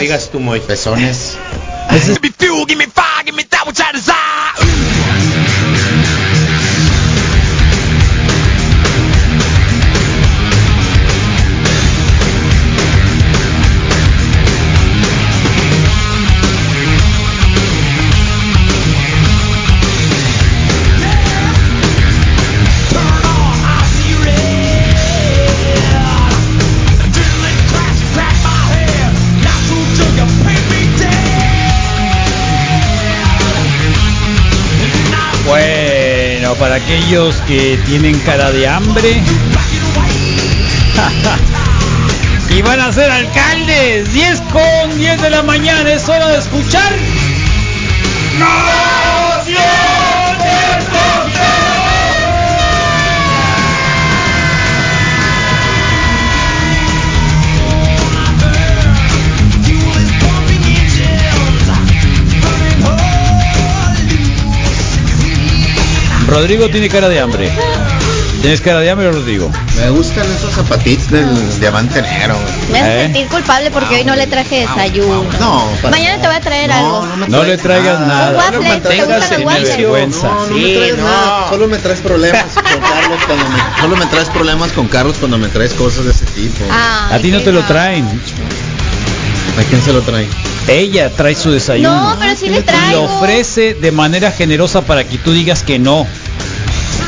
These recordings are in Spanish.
Digas tú, Moy. Pezones. Bueno, para aquellos que tienen cara de hambre. Y van a ser alcaldes, 10 con 10 de la mañana, es hora de escuchar. Rodrigo tiene cara de hambre. ¿Tienes cara de hambre, Rodrigo? Me gustan esos zapatitos del diamante negro. Me hace ¿Eh? sentir culpable porque hoy no le traje desayuno. No, para Mañana te voy a traer No, algo. no me No le traigas nada. waffle, ¿te mantengas gustan los en waffles? vergüenza. No, no Sí, me traes no. nada. Solo me traes problemas con Carlos cuando me, solo me traes problemas con Carlos cuando me traes cosas de ese tipo. Ay, A ti no te lo traen. ¿A quién se lo trae? Ella trae su desayuno. No, pero sí le y traigo. lo ofrece de manera generosa para que tú digas que no.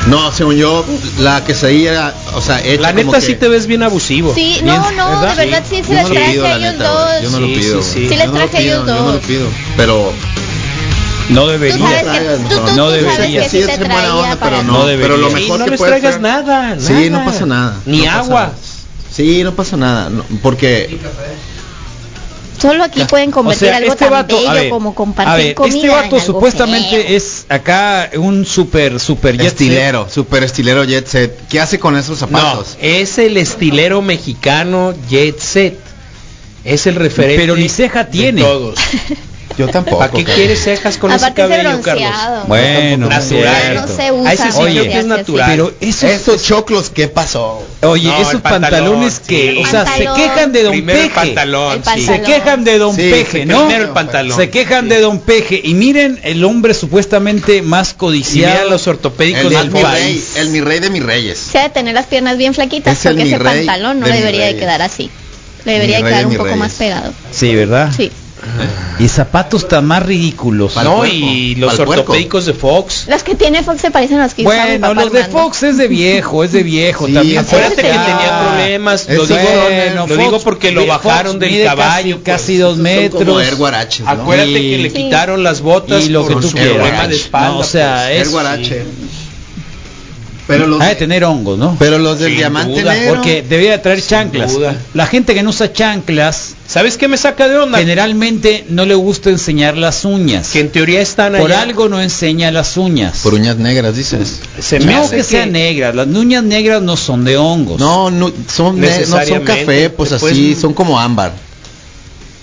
No, según yo, la quesadilla, o sea, hecha La como neta que- sí te ves bien abusivo. Sí, Bien, no, no, ¿verdad? de verdad sí, se lo traje pido, a ellos neta, güey. Yo dos. no lo Sí, pido. sí, sí. güey. Sí les Yo no lo traje a ellos pido, Yo no lo dos. pido. Pero No Tú debería. sabes que tú, no. tú, debería. que Sí, sí es te traía onda, pero No no, debería. pero lo mejor no que les puede traigas ser- nada, Sí, nada. no pasa nada. Ni no agua. nada. Sí, no pasa nada, no, porque Solo aquí pueden O convertir sea, algo este tan vato, bello a ver, como a compartir ver, comida este en vato algo supuestamente feo. es acá un super super jet set. estilero, super estilero jet set. ¿Qué hace con esos No, zapatos? es el estilero mexicano Jet Set. Es el referente. Pero ni ceja de tiene. Todos. Yo tampoco. ¿Para qué quieres cejas con Aparte ese cabello, Carlos? Bueno, Natural. No se usa. A ese sí Oye, creo que es así. natural. Pero esos, Estos choclos, ¿qué pasó? oye, No, esos pantalones que, sí. o sea, Pantalón. se quejan de Don Primero el Peje. pantalón, El sí. pantalón. Se quejan de Don Sí, Peje, ¿no? Primero el pantalón. Se quejan Sí. de Don Peje y miren el hombre supuestamente más Y codiciado. mira los ortopédicos El, del el mi rey, país. el mi rey de mis reyes. Se ha de tener las piernas bien flaquitas porque ese pantalón no debería de quedar así. Le debería de quedar un poco más pegado. Sí, ¿verdad? Sí. Y zapatos tan más ridículos. No, y los ortopédicos de Fox. Los que tiene Fox se parecen a los que usaba mi Bueno, papá los de Armando. Fox es de viejo, es de viejo Sí, también. Acuérdate que tenía problemas. Lo digo, son, lo digo porque lo Fox bajaron del caballo. Casi, pues. casi dos metros. como Air Guaraches, ¿no? Acuérdate Y- que le Sí. quitaron las botas y lo que por tú su quieras. problema de espalda. No, o sea, pues. Es-. Pero los, Ha de tener hongos, ¿no? pero los del Sin diamante duda, negro. Porque debería de traer chanclas. duda. La gente que no usa chanclas ¿Sabes qué me saca de onda? generalmente no le gusta enseñar las uñas. Que en teoría están Por allá. algo no enseña las uñas. Por uñas negras, dices. Se me no hace que, sean negras, las uñas negras no son de hongos. No, no son, no son café, pues después- así, son como ámbar.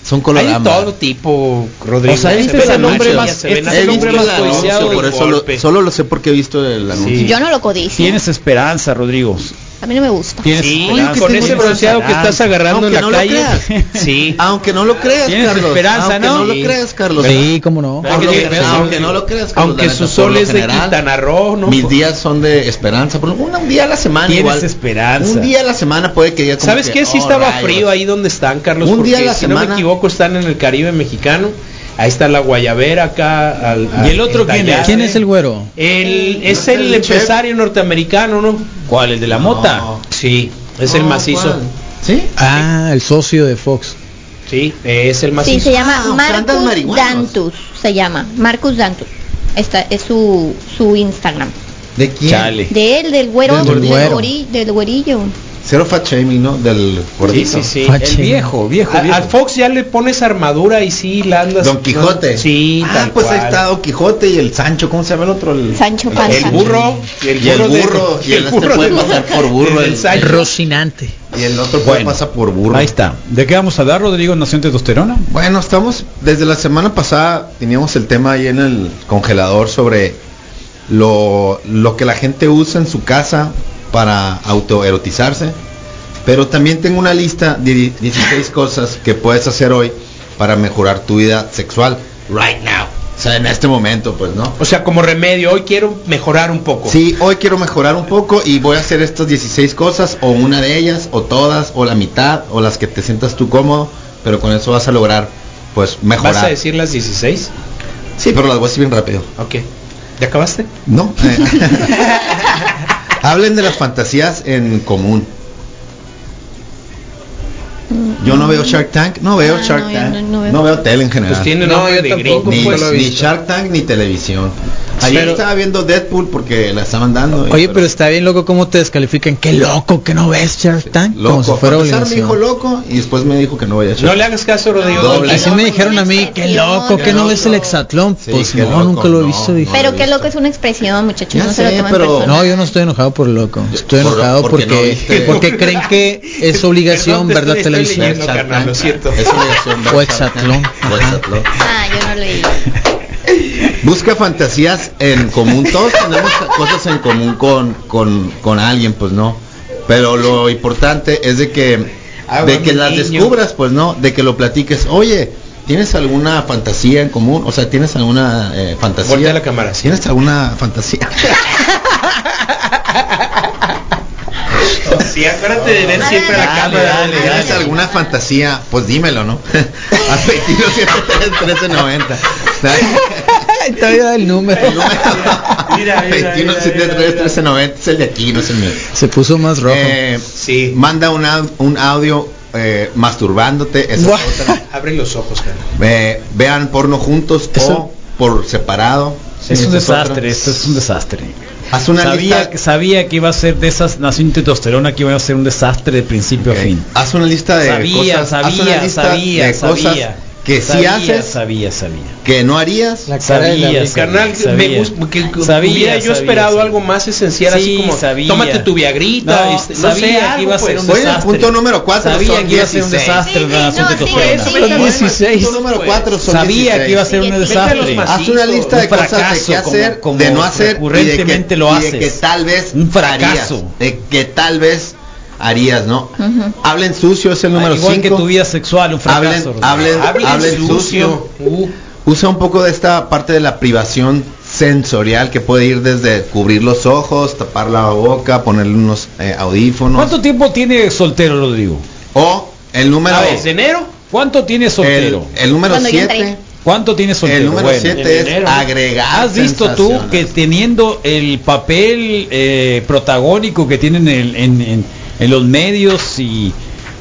Son color Hay todo tipo, Rodrigo. O sea, Se este ve es el mancha, más- este es el visto más el del anuncio, codiciado por eso lo, solo lo sé porque he visto el anuncio. Sí. Yo no lo codicio. Tienes esperanza, Rodrigo. A mí no me gusta. Tienes Sí, esperanza. con ese bronceado que estás agarrando Aunque en la calle. Sí. Aunque no lo creas, Tienes Carlos. esperanza, aunque ¿no? no lo Sí. creas, Carlos. Sí, cómo no. Aunque lo sí, general, sí. aunque no lo creas, Carlos, Aunque su sol es de Quintana Roo, ¿no? Mis días son de esperanza. Por un día a la semana Tienes igual. esperanza. Un día a la semana puede que como ¿Sabes que, qué? Sí oh, estaba rayos. frío ahí donde están, Carlos. Un día a la si no me semana. equivoco, están en el Caribe mexicano. Ahí está la guayabera acá. al- ¿Y el otro quién es? ¿Quién es el güero? El, es el el chef? empresario norteamericano, ¿no? ¿Cuál? ¿El de la mota? Sí, es el macizo. ¿cuál? ¿Sí? Ah, el socio de Fox. Sí, es el Sí, macizo. se llama Ah, Marcus. Dantus. Se llama Marcus Dantus. Esta es su, su Instagram. ¿De quién? Chale. De él, del güero, Del del, güero. del güerillo. Cero fat shaming, ¿no? Del gordito. sí, sí. El viejo, viejo, A- viejo. al Fox ya le pones armadura y sí la andas. Don Quijote. Sí, Ah, tal pues ahí cual. está Don Quijote y el Sancho. ¿Cómo se llama el otro? El, Sancho Panza. El burro. Y el burro. Y el, este puede de- pasar por burro. El, Sancho. Rocinante. y el otro puede Bueno. pasar por burro. Ahí está. ¿De qué vamos a dar, Rodrigo, Nación Testosterona? Bueno, estamos desde la semana pasada teníamos el tema ahí en el congelador sobre lo, lo que la gente usa en su casa para autoerotizarse. Pero también tengo una lista de 16 cosas que puedes hacer hoy para mejorar tu vida sexual right now. O sea, en este momento, pues, ¿no? O sea, como remedio, hoy quiero mejorar un poco. Sí, hoy quiero mejorar un poco y voy a hacer estas 16 cosas, o una de ellas, o todas, o la mitad, o las que te sientas tú cómodo, pero con eso vas a lograr, pues, mejorar. ¿Vas a decir las 16? Sí, pero las voy a decir bien rápido. Ok. ¿Ya acabaste? No. eh. Hablen de las fantasías en común. Yo no veo Shark Tank, no veo Ah, Shark no, Tank, no- no, no veo. veo tele en general. Pues tiene No, nombre yo de tampoco, gringo, ni, pues. ni. Shark Tank ni televisión. Ayer Pero- estaba viendo Deadpool porque la estaban dando. Oye, pero está bien loco cómo te descalifican. Qué loco que no ves Shark Tank. loco. Como si fuera me dijo loco y después me dijo que no vaya a Shark No le hagas caso, Rodrigo. Doble. Así me dijeron a mí, qué loco, que no ves el hexatlón. Sí, Pues qué no, loco, nunca lo he no, visto. no. dije. Pero qué loco es una expresión, muchachos. Ya no se lo sé, pero-. No, yo no estoy enojado por loco. Estoy Por- enojado porque no porque creen que es obligación Perdón, te ver la estoy- leyendo. Carnal, lo siento. Es O. Ah, yo no leí. Busca fantasías en común. Todos tenemos cosas en común con, con, con alguien, pues no. Pero lo importante es de que, Ah, de que las descubras, pues no, de que lo platiques. Oye, ¿tienes alguna fantasía en común? O sea, ¿tienes alguna eh, fantasía? Voltea la cámara, sí. ¿Tienes alguna fantasía? Sí, acuérdate de ver siempre la cámara. dale, dale, ¿Tienes dale. alguna fantasía? Pues dímelo, ¿no? Al 22 1390. Está bien el número. El número Mira, mira, 21 mira, 73 mira. 1390 es el de aquí, no es el mío. Se puso más rojo. Eh, Sí. Manda un, au- un audio eh, masturbándote. esa es Guau. otra. Abre los ojos, cara. Ve- vean porno juntos Eso- o por separado. Es un Esa desastre, otra. esto es un desastre. Haz una sabía, lista. que- sabía que iba a ser de esas nación testosterona que iba a ser un desastre de principio a fin. Haz una lista de Sabía, cosas. haz una sabía, lista sabía, de cosas sabía. que sí sabía, haces, Sabía, sabía. que no harías. La cara de la Sabía, rica. Carnal, me sabía. gusta que que Sabía, hubiera yo sabía, esperado sabía. algo más esencial, así Sí, como sabía. tómate tu viagrita, No, este, no sabía sé, que algo, iba a ser pues. un Oye, desastre. punto número 4 Sabía son que iba a ser un 16. desastre Sí, la sí, nación no, sí, testosterona. sí, Son sí. 16. Punto número 4 son Sabía que iba a ser un Sí, desastre. Haz una lista de cosas de qué hacer, de no hacer y de que, lo haces. que tal vez Un fracaso. de que tal vez harías, ¿no? Hablen sucio es el número Igual que 5. tu vida sexual, un Hablen, fracaso. Hablen, Hablen hablen sucio. sucio. Uh, Usa un poco de esta parte de la privación sensorial que puede ir desde cubrir los ojos, tapar la boca, ponerle unos eh, audífonos. ¿Cuánto tiempo tiene soltero, Rodrigo? O el número ¿de enero? ¿Cuánto tiene soltero? el número Cuando yo entré. 7 ¿Cuánto tiene soltero? el número Bueno, 7 en es enero. agregar ¿Has visto tú que teniendo el papel eh, protagónico que tienen en, en- en- en los medios y,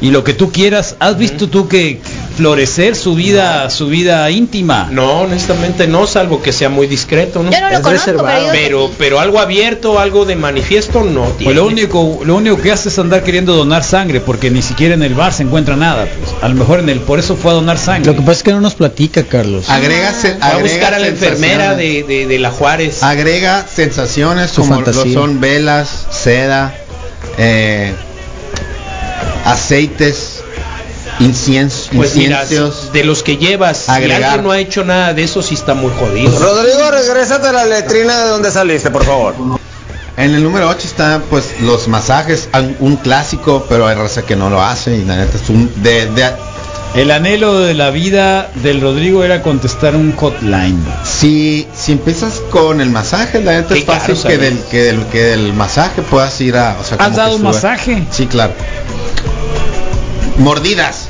y lo que tú quieras, has visto tú que florecer su vida, su vida íntima? No, honestamente no, salvo que sea muy discreto, ¿no? Yo no lo Es conozco, pero reservado. Pero, pero algo abierto, algo de manifiesto, no Pues tiene. lo único, lo único que hace es andar queriendo donar sangre, porque ni siquiera en el bar se encuentra nada. Pues. A lo mejor en el, por eso fue a donar sangre. Lo que pasa es que no nos platica, Carlos. agrega, se- Va a agrega buscar a la enfermera de, de, de la Juárez. agrega sensaciones como lo son velas, seda, eh, aceites, incienso, Pues mira, inciensos. de los que llevas, Agregar. alguien no ha hecho nada de eso, sí está muy jodido. Rodrigo, regrésate a la letrina de donde saliste, por favor. En el número 8 están pues los masajes, un clásico, pero hay raza que no lo hace y la neta es un de, de- El anhelo de la vida del Rodrigo era contestar un hotline. si si empiezas con el masaje, la neta es fácil caro que del que del que del masaje puedas ir a, o sea, ¿Has como dado un masaje? Sí, claro. Mordidas.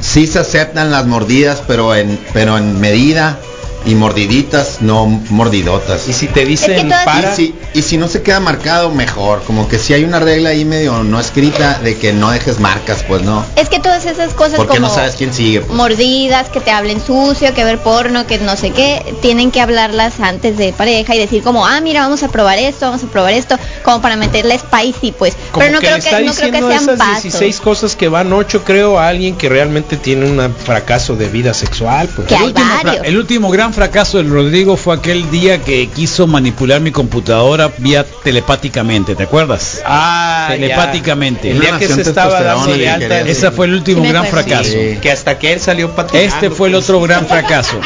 Sí se aceptan las mordidas, pero en pero en medida y mordiditas, no mordidotas. Y si te Es dicen que todas- para, Y si, y si no se queda marcado, mejor. Como que si hay una regla ahí medio no escrita de que no dejes marcas, pues no. Es que todas esas cosas Porque como no sabes quién sigue. pues. mordidas, que te hablen sucio, que ver porno, que no sé qué, tienen que hablarlas antes de pareja y decir como, ah, mira, vamos a probar esto, vamos a probar esto, como para meterle spicy, pues. como Pero no que creo que, no creo que diciendo sean esas pasos. 16 cosas que van 8, creo, a alguien que realmente tiene un fracaso de vida sexual. Pues. Que El hay último, varios. el último gran fracaso del Rodrigo fue aquel día que quiso manipular mi computadora vía telepáticamente, ¿te acuerdas? Ah, ya. Telepáticamente. El día que se estaba dando de alta. Ese fue el último Sí gran acuerdo. fracaso. Sí. Que hasta que él salió patinando. Este fue el pues. otro gran fracaso.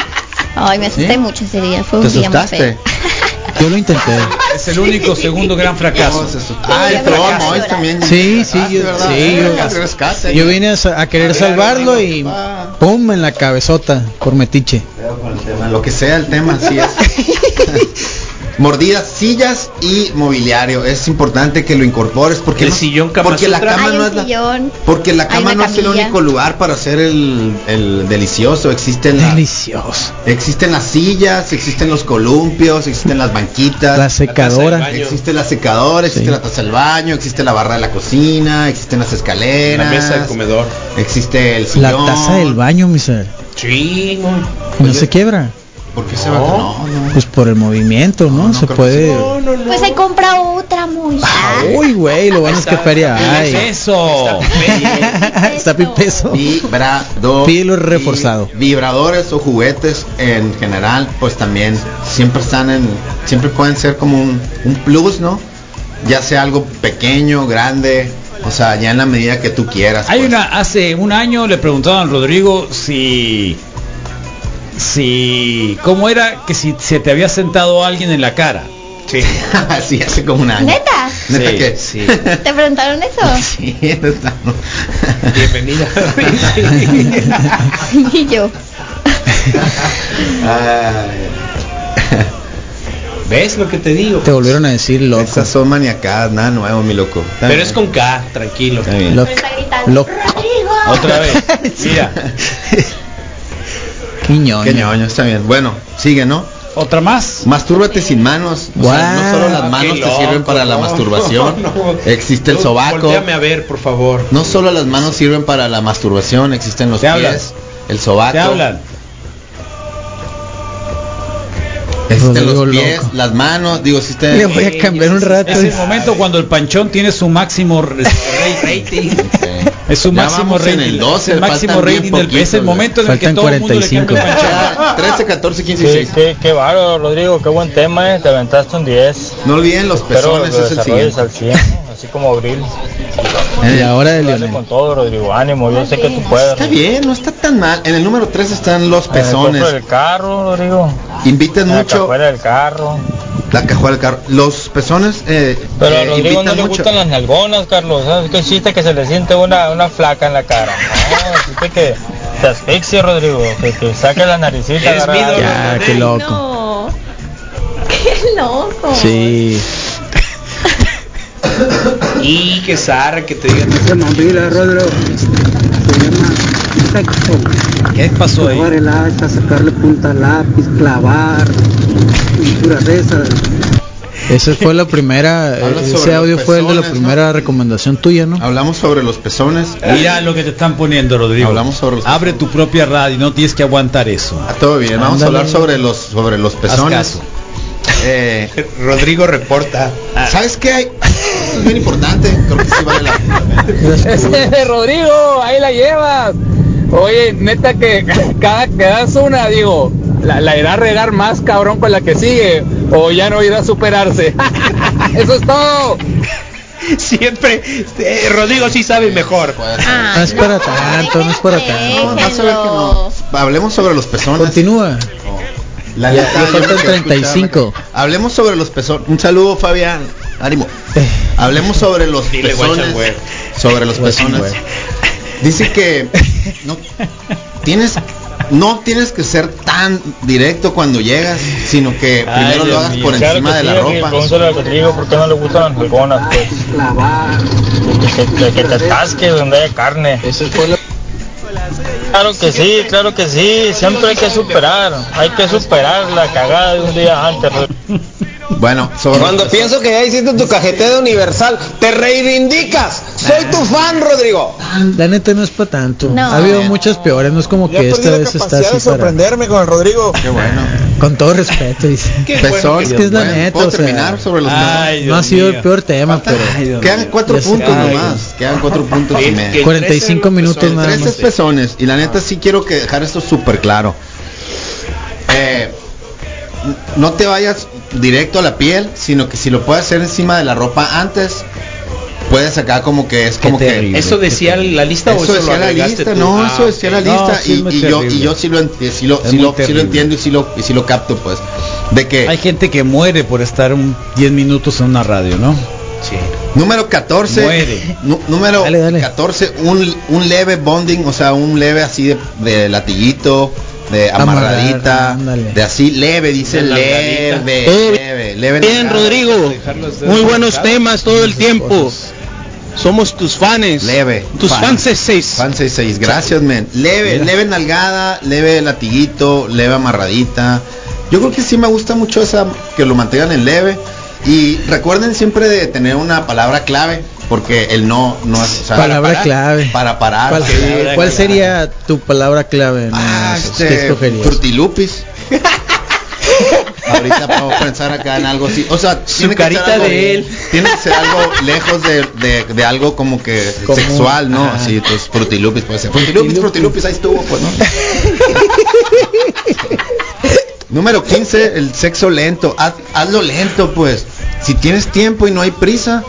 Ay, me asusté ¿Sí? mucho ese día, fue ¿Te un día muy asustaste? feo. Yo lo intenté. Es el único segundo gran fracaso. Ah, el Sí, fracaso. Mois también. Sí, sí, yo, sí, yo, rescate. yo vine a, a querer salvarlo y pum en la cabezota por metiche. Cuidado con el tema, Lo que sea el tema, así es. Mordidas, sillas y mobiliario. Es importante que lo incorpores porque El no- sillón porque la cama no es la, sillón. porque la cama no es el único lugar para hacer el, el delicioso. Existen las, Delicioso. existen las sillas, existen los columpios, existen las banquitas. La secadora. Existe la secadora, existe Sí. la taza del baño, existe la barra de la cocina, existen las La escaleras, mesa del comedor. existe el La sillón. taza del baño, mi ser. Sí, no. No se quiebra. ¿Por qué se va? No, no. Pues por el movimiento, ¿no? No, no se puede. No, no, no. Pues ahí compra otra muy. Ah, Uy, güey, lo bueno es que está. feria ¿Qué es hay. eso? Está pipeso. Vibrador. Pídelo reforzado. Vibradores o juguetes en general, pues también siempre están en, siempre pueden ser como un, un plus, ¿no? Ya sea algo pequeño, grande, o sea, ya en la medida que tú quieras. Hay pues. una, hace un año le preguntaban a Rodrigo si, si, ¿cómo era que si se te había sentado alguien en la cara? Sí. sí, hace como un año. ¿Neta? ¿Neta Sí, que? sí. ¿Te preguntaron eso? Sí, neta, no. Bienvenida. y yo. Ay, ¿Ves lo que te digo? Te volvieron a decir loco. Esas son maniacadas, nada nuevo, mi loco. Está Pero bien. es con K, tranquilo. Está bien. Loco. Otra vez. Mira, Qué Quiñoño. ñoño, está bien. Bueno, sigue, ¿no? otra más. Mastúrbate sin manos. O sea, no solo las manos te sirven para la no, masturbación. no. Existe el sobaco. A ver, por favor. No solo las manos sirven para la masturbación, existen los Te pies, hablan. el sobaco. Te hablan. Existen los pies, loco. las manos, digo, existen Le voy a cambiar un rato. Es el momento cuando el panchón tiene su máximo rating. Sí. Es su Ya máximo vamos en rating. el 12, es el máximo rating del, es el poquitos, momento en el que todo el mundo le 45. cambia el panchón. Ya, 13, 14, 15 y Sí, 16. qué, qué bárbaro, Rodrigo, qué buen tema, eh. te aventaste un 10. No olviden los Espero pezones, lo es el siguiente. al 100, así como Abril. Y ahora de Dale Lionel. con todo, Rodrigo, ánimo, yo sé que tú puedes. Está bien, no está tan mal. En el número 3 están los En el pezones. del carro, Rodrigo. Invitan En la mucho cajuela del carro. la cajuela del carro. Los pezones eh, Pero a eh, Rodrigo no invitan le mucho. gustan las nalgonas, Carlos. ¿Sabes qué chiste que se le siente una, una flaca en la cara? No, que se asfixie, Rodrigo. Que, que saque la naricita. Agarra mi. Ya, qué loco. No. Qué loco. Sí. Y que zarra que te digan. Se Rodro. Se llama sexo. ¿Qué pasó ahí? el hacha, sacarle punta al lápiz, clavar, pinturas de esas. Esa fue la primera. Ese audio fue el de la pezones, primera recomendación tuya, ¿no? Hablamos sobre los pezones. Mira lo que te están poniendo, Rodrigo. Hablamos sobre los Abre tu propia radio, no tienes que aguantar eso. Ah, todo bien, vamos a hablar sobre los sobre los Haz pezones. caso. Eh, Rodrigo reporta. ¿Sabes qué hay? Es bien importante, creo que sí vale la pena. Rodrigo, ahí la llevas. Oye, neta que cada que das una, digo, la, la irá a regar más cabrón con la que sigue o ya no irá a superarse. Eso es todo. Siempre. eh, Rodrigo sí sabe mejor. Ah, No es para tanto, no es para tanto. No. Hablemos sobre los pezones. Continúa. La Ya- neta, faltan me quiero 35. escuchar. Hablemos sobre los pezones. Un saludo, Fabián. Ánimo. Eh. Hablemos sobre los Dile, pezones. guacha. Sobre los Guacha, pezones. Dice que no tienes no tienes que ser tan directo cuando llegas, sino que Ay, primero lo Dios hagas mío. por Claro encima que de sí, la ropa. pregúntale a Rodrigo por qué no le gustan las nalgonas, pues. Que, que- que te atasques donde haya carne. Fue. Claro que sí, claro que sí, siempre hay que superar, hay que superar la cagada de un día antes. Bueno, sobre Cuando pienso que ya hiciste tu cajeteo universal, te reivindicas. Soy tu fan, Rodrigo. La neta no es para tanto. No. Ha habido muchas peores, no es como que esta vez está así para... sorprenderme con el Rodrigo. qué bueno. Con todo respeto, dice. Qué Pezones, bueno Es que es la bueno, neta, ¿Puedo o sea, terminar sobre los Ay? No ha sido mío. el peor tema, pero... Ay, Quedan cuatro puntos Ay, nomás. Quedan cuatro puntos y medio. que el 45 13 minutos pezones. nada Tres más. es pezones y la neta sí quiero que dejar esto súper claro. Eh, no te vayas directo a la piel, sino que si lo puedes hacer encima de la ropa antes, puedes acá como que es como que terrible. ¿Eso decía la lista o eso eso lo decía la lista, tú? no, Ah, eso decía la lista No, y, yo y yo sí lo sí lo, sí lo, sí lo entiendo y sí lo y sí lo capto pues. De que Hay gente que muere por estar un 10 minutos en una radio, ¿no? Sí. número 14, Muere. nu- número Dale, dale. 14, un, un leve bonding, o sea, un leve así de, de latiguito, de amarradita, de así leve, dice leve. Eh, leve, leve. Bien, nalgada. Rodrigo. Muy buenos temas todo el tiempo. Somos tus fans. Leve. Tus Fan. fans 6. Fan 66, gracias, men. Leve, leve nalgada, leve latiguito, leve amarradita. Yo creo que sí me gusta mucho esa, que lo mantengan en leve. Y recuerden siempre de tener una palabra clave, porque el no, no es... o sea, Palabra para parar, clave. Para parar. ¿Cuál, sería tu palabra clave? No, Ah, ¿Qué este, escogerías? Frutilupis. Ahorita puedo pensar acá en algo así. O sea, Su tiene que ser carita algo- de él. Tiene que ser algo lejos de, de, de algo como que Como- sexual, ¿no? Ajá. Así, pues frutilupis puede ser. Frutilupis, frutilupis, ahí estuvo, pues, ¿no? Número 15, el sexo lento. Haz- hazlo lento, pues. Si tienes tiempo y no hay prisa,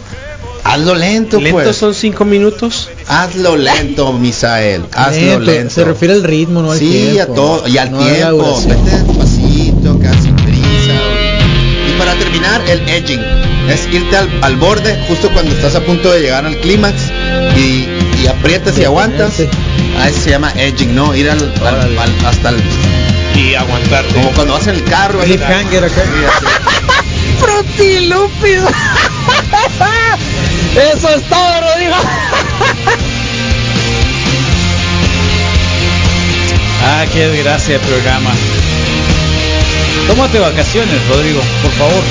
hazlo lento, ¿Lentos pues. son cinco minutos? Hazlo lento, Misael. Hazlo lento. Se refiere al ritmo, no al sí, tiempo. a todo, y al no tiempo, vete despacito, casi prisa. Y para terminar, el edging, es irte al, al borde justo cuando estás a punto de llegar al clímax y, y aprietas y aguantas. A eso se llama edging, ¿no? Ir al, al- hasta el, Y aguantarte. como cuando vas en el carro. Cliffhanger acá. Sí. Frutilupis. Eso es todo, Rodrigo. Ah, qué desgracia de programa. Tómate vacaciones, Rodrigo, por favor.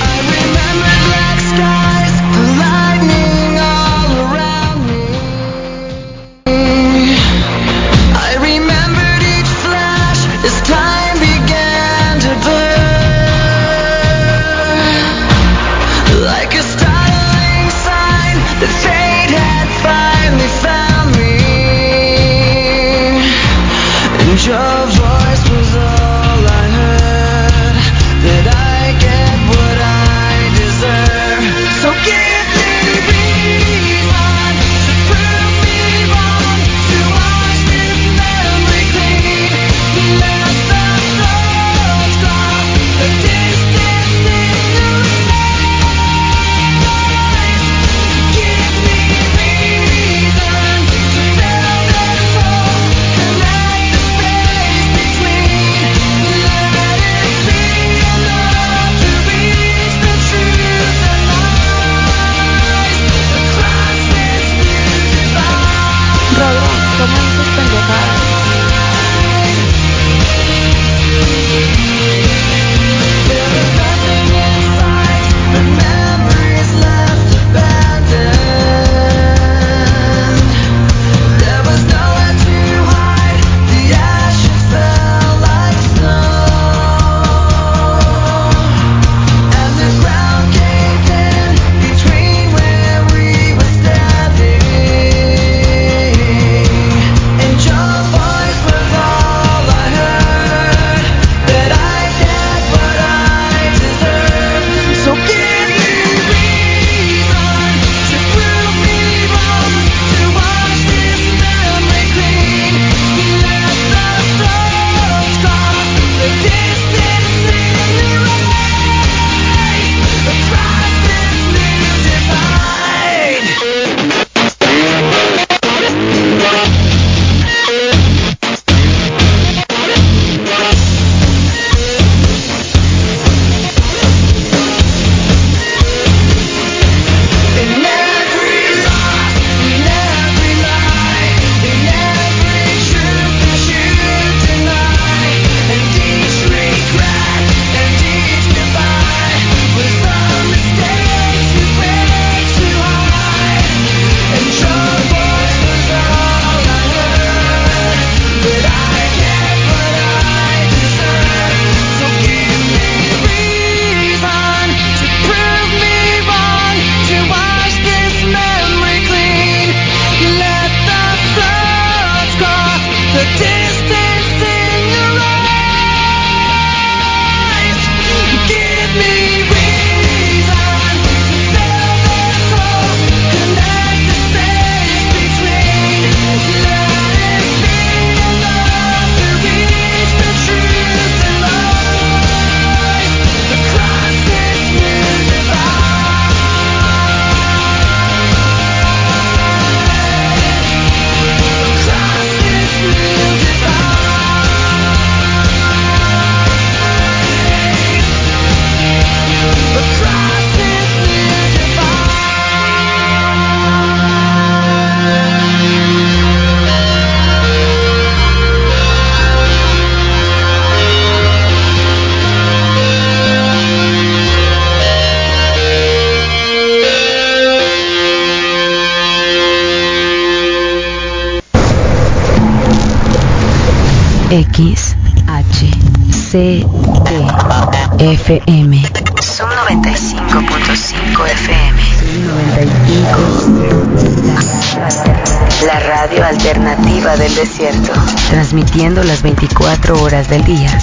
D F M. Sub 95.5 FM 95 La radio alternativa del desierto. Transmitiendo las 24 horas del día.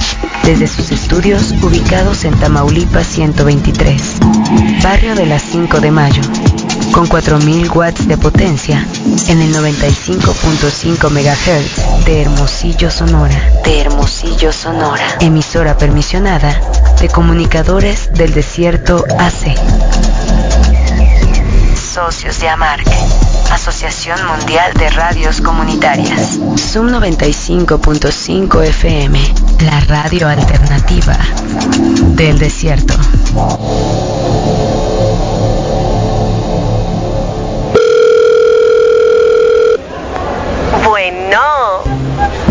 Desde sus estudios ubicados en Tamaulipas 123 barrio de las 5 de mayo con 4000 watts de potencia en el 95.5 MHz de Hermosillo, Sonora. De Hermosillo, Sonora. Emisora permisionada de comunicadores del desierto AC. Socios de AMARC, Asociación Mundial de Radios Comunitarias. Sum 95.5 FM, la radio alternativa del desierto.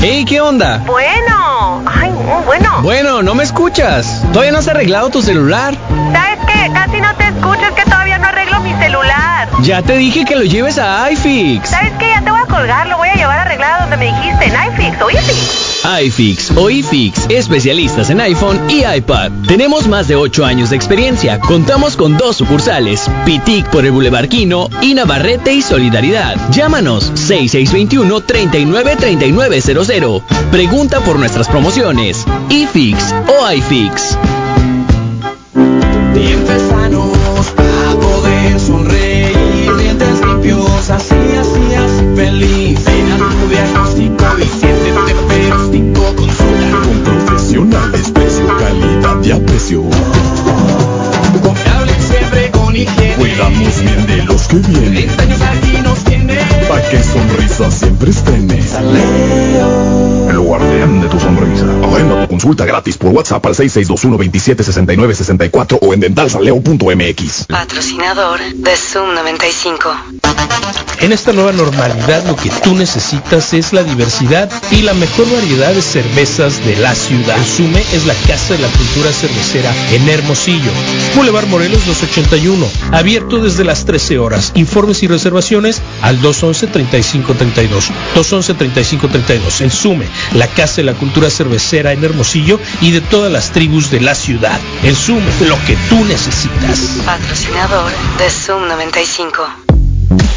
Hey, ¿qué onda? Bueno. Ay, bueno. Bueno, no me escuchas. Todavía no has arreglado tu celular. ¿Sabes qué? Casi no te escucho, es que todavía no arreglo mi celular. Ya te dije que lo lleves a iFix. ¿Sabes qué? Ya te voy a colgar, lo voy a llevar arreglado donde me dijiste, en iFix o iFix. iFix o iFix, especialistas en iPhone y iPad. Tenemos más de 8 años de experiencia. Contamos con dos sucursales, Pitic por el Boulevard Quino y Navarrete y Solidaridad. Llámanos 6621 393900. Pregunta por nuestras promociones. iFix o iFix. Poder sonreír, dientes limpios, así, así, así feliz. Bien Que sonrisa siempre estén. El guardián de tu sonrisa. Agenda tu consulta gratis por WhatsApp al 6621-276964 o en dentalsaleo.mx. Patrocinador de Zoom 95. En esta nueva normalidad lo que tú necesitas es la diversidad y la mejor variedad de cervezas de la ciudad. El Sume es la casa de la cultura cervecera en Hermosillo. Boulevard Morelos 281. Abierto desde las 13 horas. Informes y reservaciones al 211-3532. 211-3532. El Sume, la casa de la cultura cervecera en Hermosillo y de todas las tribus de la ciudad. El Sume, lo que tú necesitas. Patrocinador de Zoom 95.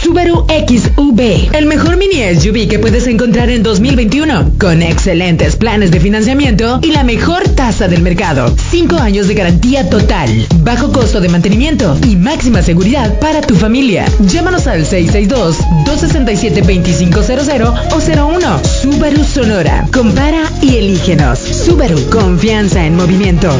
Subaru XV, el mejor mini SUV que puedes encontrar en 2021, con excelentes planes de financiamiento y la mejor tasa del mercado. 5 años de garantía total, bajo costo de mantenimiento y máxima seguridad para tu familia. Llámanos al 662-267-2500 o 01. Subaru Sonora. Compara y elígenos. Subaru, confianza en movimiento.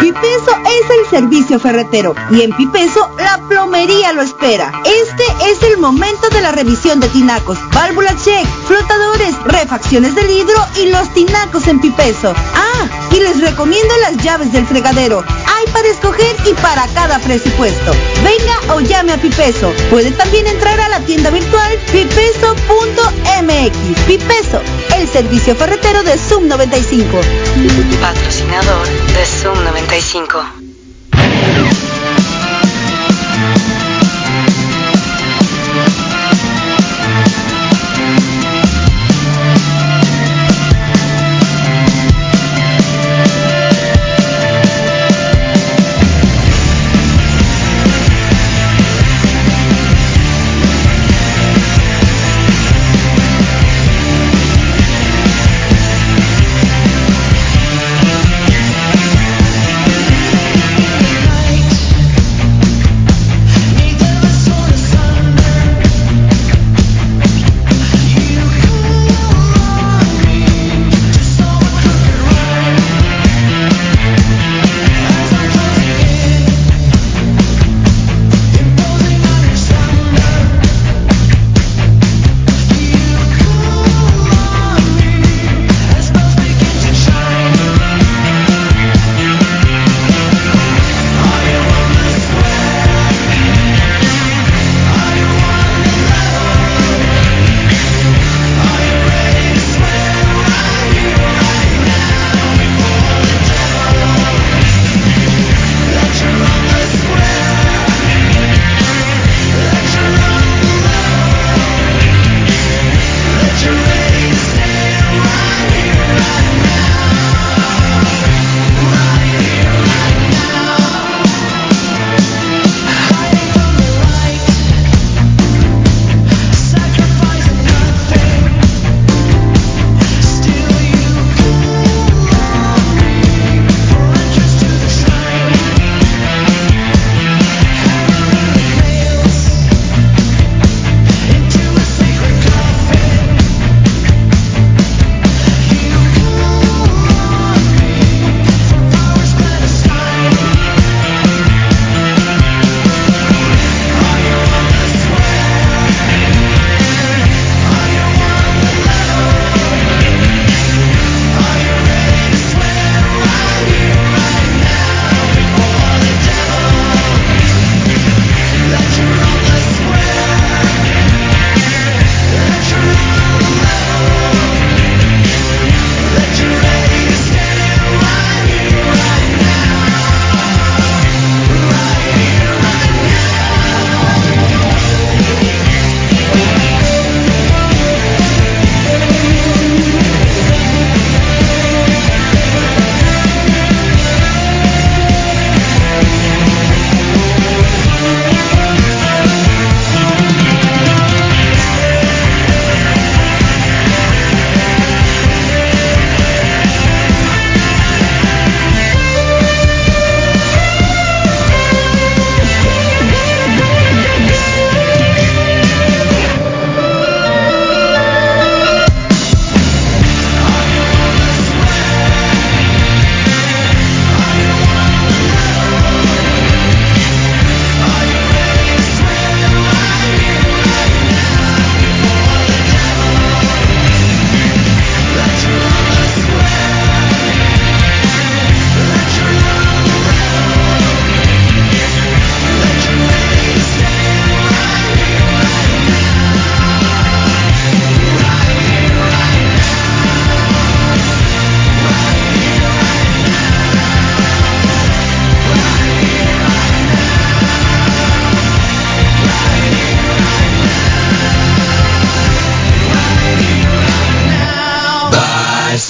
Pipeso es el servicio ferretero y en Pipeso la plomería lo espera. Este es el momento de la revisión de tinacos, válvulas check, flotadores, refacciones del hidro y los tinacos en Pipeso. Ah, y les recomiendo las llaves del fregadero. Hay para escoger y para cada presupuesto. Venga o llame a Pipeso. Puede también entrar a la tienda virtual pipeso.mx. Pipeso, el servicio ferretero de Zoom 95. Patrocinador de Zoom 95.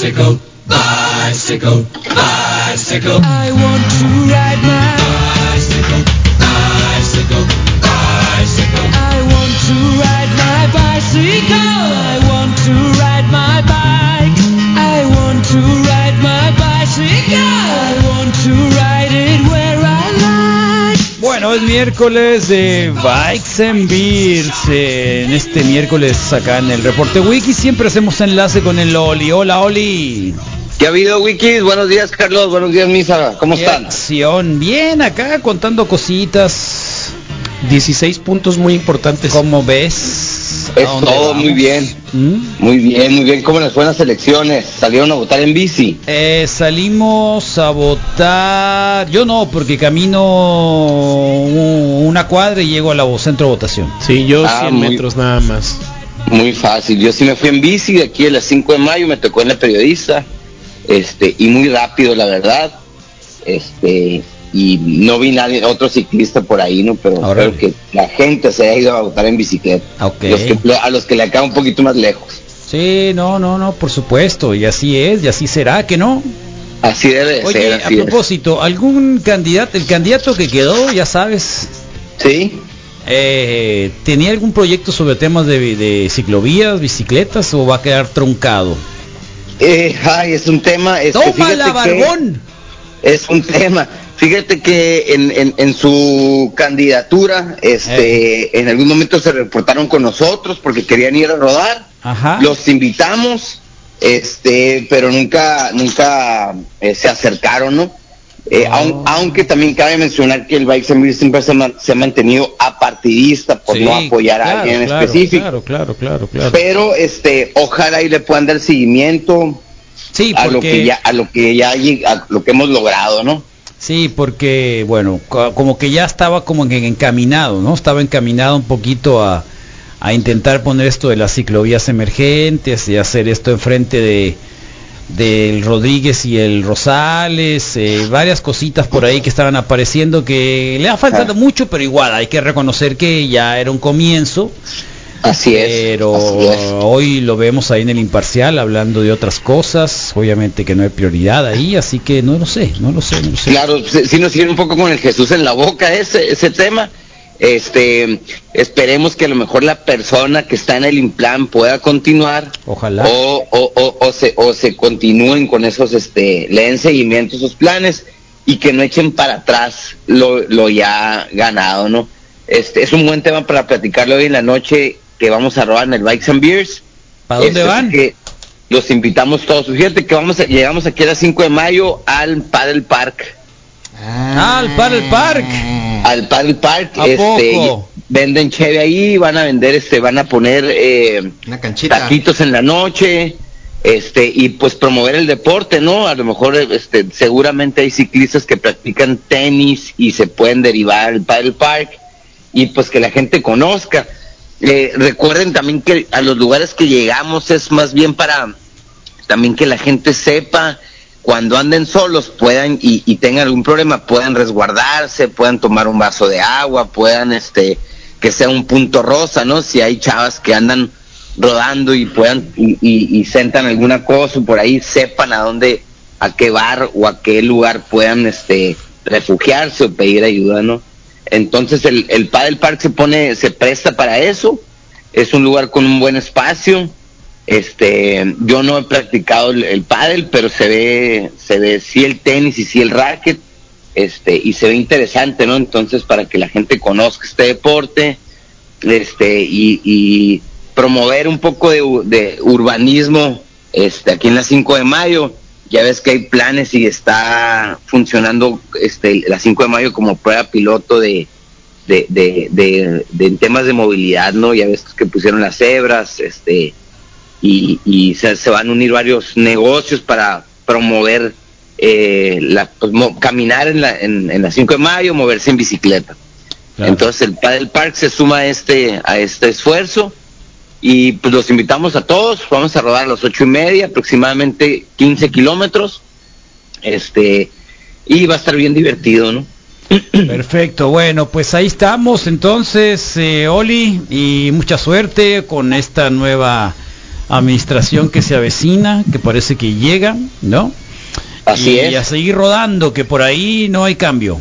Bicycle, bicycle, bicycle. I want to ride es miércoles de Bikes and Beers. eh, En este miércoles acá en el Reporte Wiki siempre hacemos enlace con el Oli. Hola, Oli. ¿Qué ha habido, Wikis? Buenos días, Carlos. Buenos días, Misa. ¿Cómo están? Acción. Bien, acá contando cositas. 16 puntos muy importantes. ¿Cómo ves? Es ¿A dónde todo vamos? muy bien. ¿Mm? Muy bien, muy bien. ¿Cómo les fue en las elecciones? ¿Salieron a votar en bici? Eh, salimos a votar. Yo no, porque camino una cuadra y llego al centro de votación. Sí, yo Ah, 100 muy- metros nada más. Muy fácil. Yo sí me fui en bici de aquí a las 5 de mayo, me tocó en la periodista. Este, y muy rápido, la verdad. Este, y no vi nadie, otro ciclista por ahí, ¿no? Pero Órale. espero que la gente se haya ido a votar en bicicleta. Ok. Los que- a los que le queda un poquito más lejos. Sí, no, no, no, por supuesto. Y así es, y así será, que no. Así debe Oye, ser. a así es. propósito, algún candidato, el candidato que quedó, ya sabes, Sí. eh, ¿tenía algún proyecto sobre temas de, de ciclovías, bicicletas o va a quedar truncado? Eh, ay, es un tema. Este, ¡Toma la que- barbón! Es un tema. Fíjate que en, en- en su candidatura, este, en algún momento se reportaron con nosotros porque querían ir a rodar. Ajá. Los invitamos, este, pero nunca, nunca eh, se acercaron, ¿no? Eh, aun- aunque también cabe mencionar que el Beers siempre se, man- se ha mantenido apartidista por Sí, no apoyar a alguien en claro, específico. Claro, claro, claro, claro. Pero este, ojalá y le puedan dar seguimiento Sí, a lo que ya, a lo que ya a lo que hemos logrado, ¿no? Sí, porque, bueno, co- como que ya estaba como que encaminado, ¿no? Estaba encaminado un poquito a, a intentar poner esto de las ciclovías emergentes y hacer esto enfrente de del Rodríguez y el Rosales, eh, varias cositas por ahí que estaban apareciendo que le ha faltado mucho, pero igual hay que reconocer que ya era un comienzo. Así es. Pero así es. hoy lo vemos ahí en el imparcial hablando de otras cosas, obviamente que no hay prioridad ahí, así que no lo sé, no lo sé, no lo sé. Claro, si si nos tiene un poco con el Jesús en la boca ese, ese tema. Este, esperemos que a lo mejor la persona que está en el implan pueda continuar Ojalá. o, o, o, o se, o se continúen con esos, este, le den seguimiento a esos planes y que no echen para atrás lo, lo ya ganado, ¿no? Este, es un buen tema para platicarlo hoy en la noche que vamos a robar en el Bikes and Beers. ¿Para dónde Este, van? que los invitamos todos. Fíjate que vamos a- llegamos aquí a las 5 de mayo al Paddle Park. Ah, al Paddle Park. Al Paddle Park, ¿A este, poco? venden cheve ahí, van a vender, este, van a poner eh, Una canchita. taquitos en la noche, este, y pues promover el deporte, ¿no? A lo mejor, este, seguramente hay ciclistas que practican tenis y se pueden derivar al Paddle Park y pues que la gente conozca. Eh, recuerden también que a los lugares que llegamos es más bien para también que la gente sepa cuando anden solos puedan y, tengan algún problema puedan resguardarse, puedan tomar un vaso de agua, puedan este que sea un punto rosa, ¿no? Si hay chavas que andan rodando y puedan y, y, y sentan alguna cosa por ahí, sepan a dónde, a qué bar o a qué lugar puedan este refugiarse o pedir ayuda, ¿no? Entonces el, el Paddle Park se pone, se presta para eso, es un lugar con un buen espacio, este, yo no he practicado el, el pero se ve, se ve sí el tenis y sí el racket, este, y se ve interesante, ¿no? Entonces, para que la gente conozca este deporte, este, y, y promover un poco de, de urbanismo, este, aquí en la 5 de mayo, ya ves que hay planes y está funcionando, este, la 5 de mayo como prueba piloto de, de, de, de, de temas de movilidad, ¿no? Ya ves que pusieron las cebras, este, y, y se, se van a unir varios negocios para promover eh, la, pues, mo- caminar en la, en, en la 5 de mayo, moverse en bicicleta. Entonces el Paddle Park se suma a este, a este esfuerzo y pues los invitamos a todos, vamos a rodar a las ocho y media, aproximadamente 15 kilómetros, este, y va a estar bien divertido, ¿no? Perfecto, bueno, pues ahí estamos entonces, eh, Oli, y mucha suerte con esta nueva administración que se avecina, que parece que llega, ¿no? Así es. Y a seguir rodando, que por ahí no hay cambio.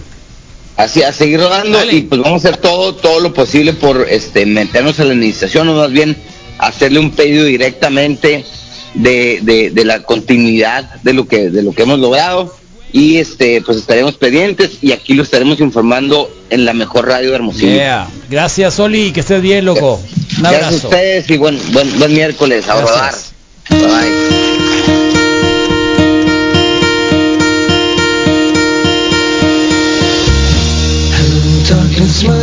Así, a seguir rodando y pues vamos a hacer todo, todo lo posible por este meternos a la administración, o más bien hacerle un pedido directamente de, de, la continuidad de lo que de lo que hemos logrado y este pues estaremos pendientes y aquí lo estaremos informando en la mejor radio de Hermosillo. Gracias Oli, que estés bien loco. Un abrazo. Gracias a ustedes y buen buen, miércoles a. Bye. bye.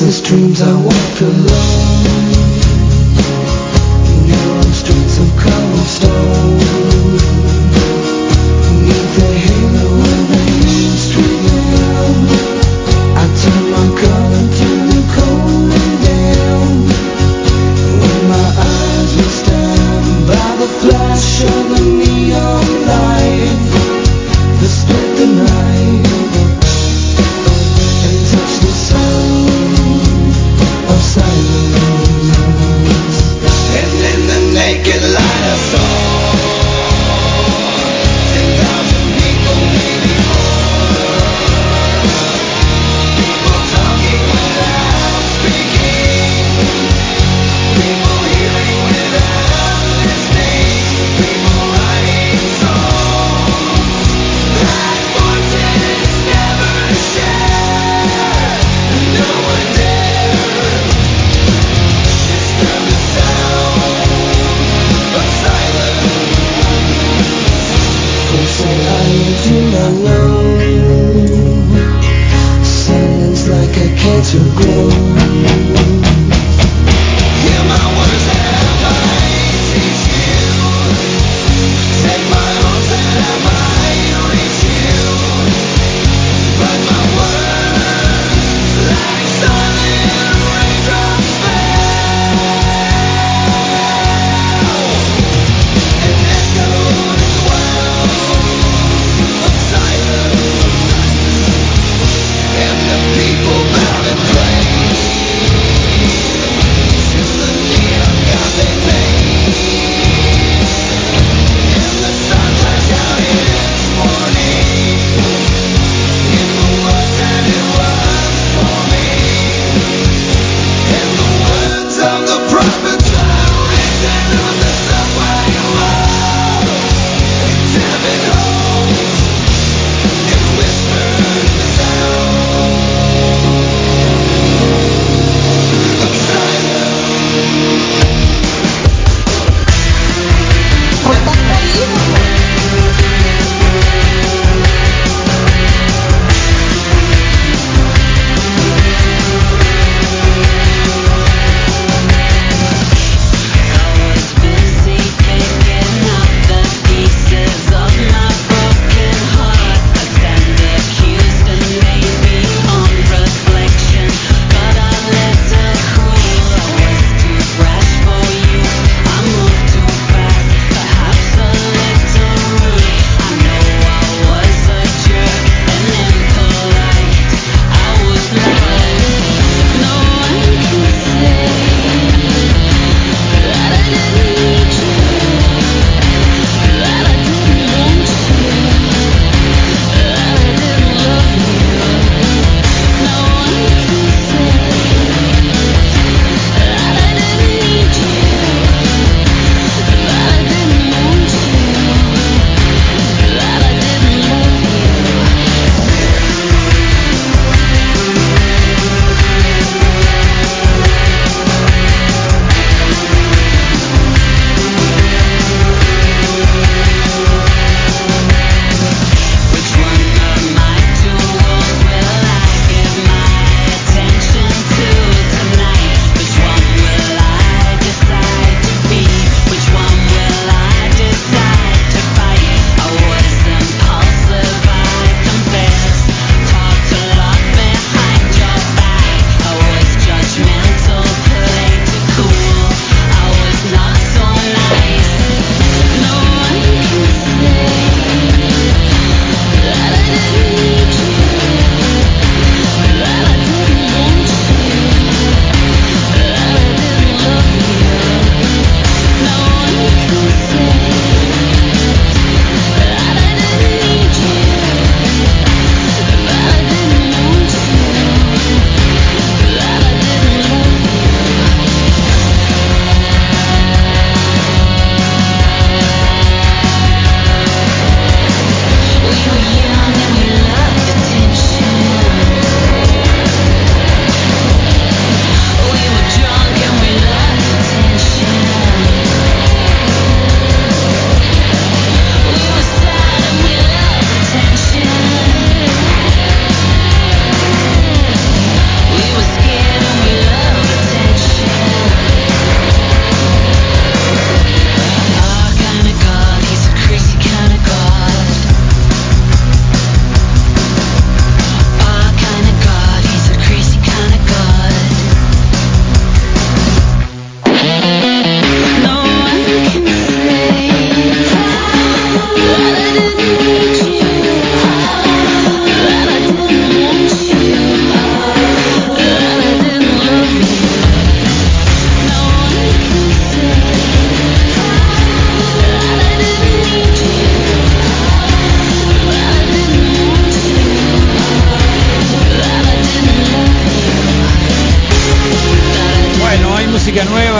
restless dreams I walk alone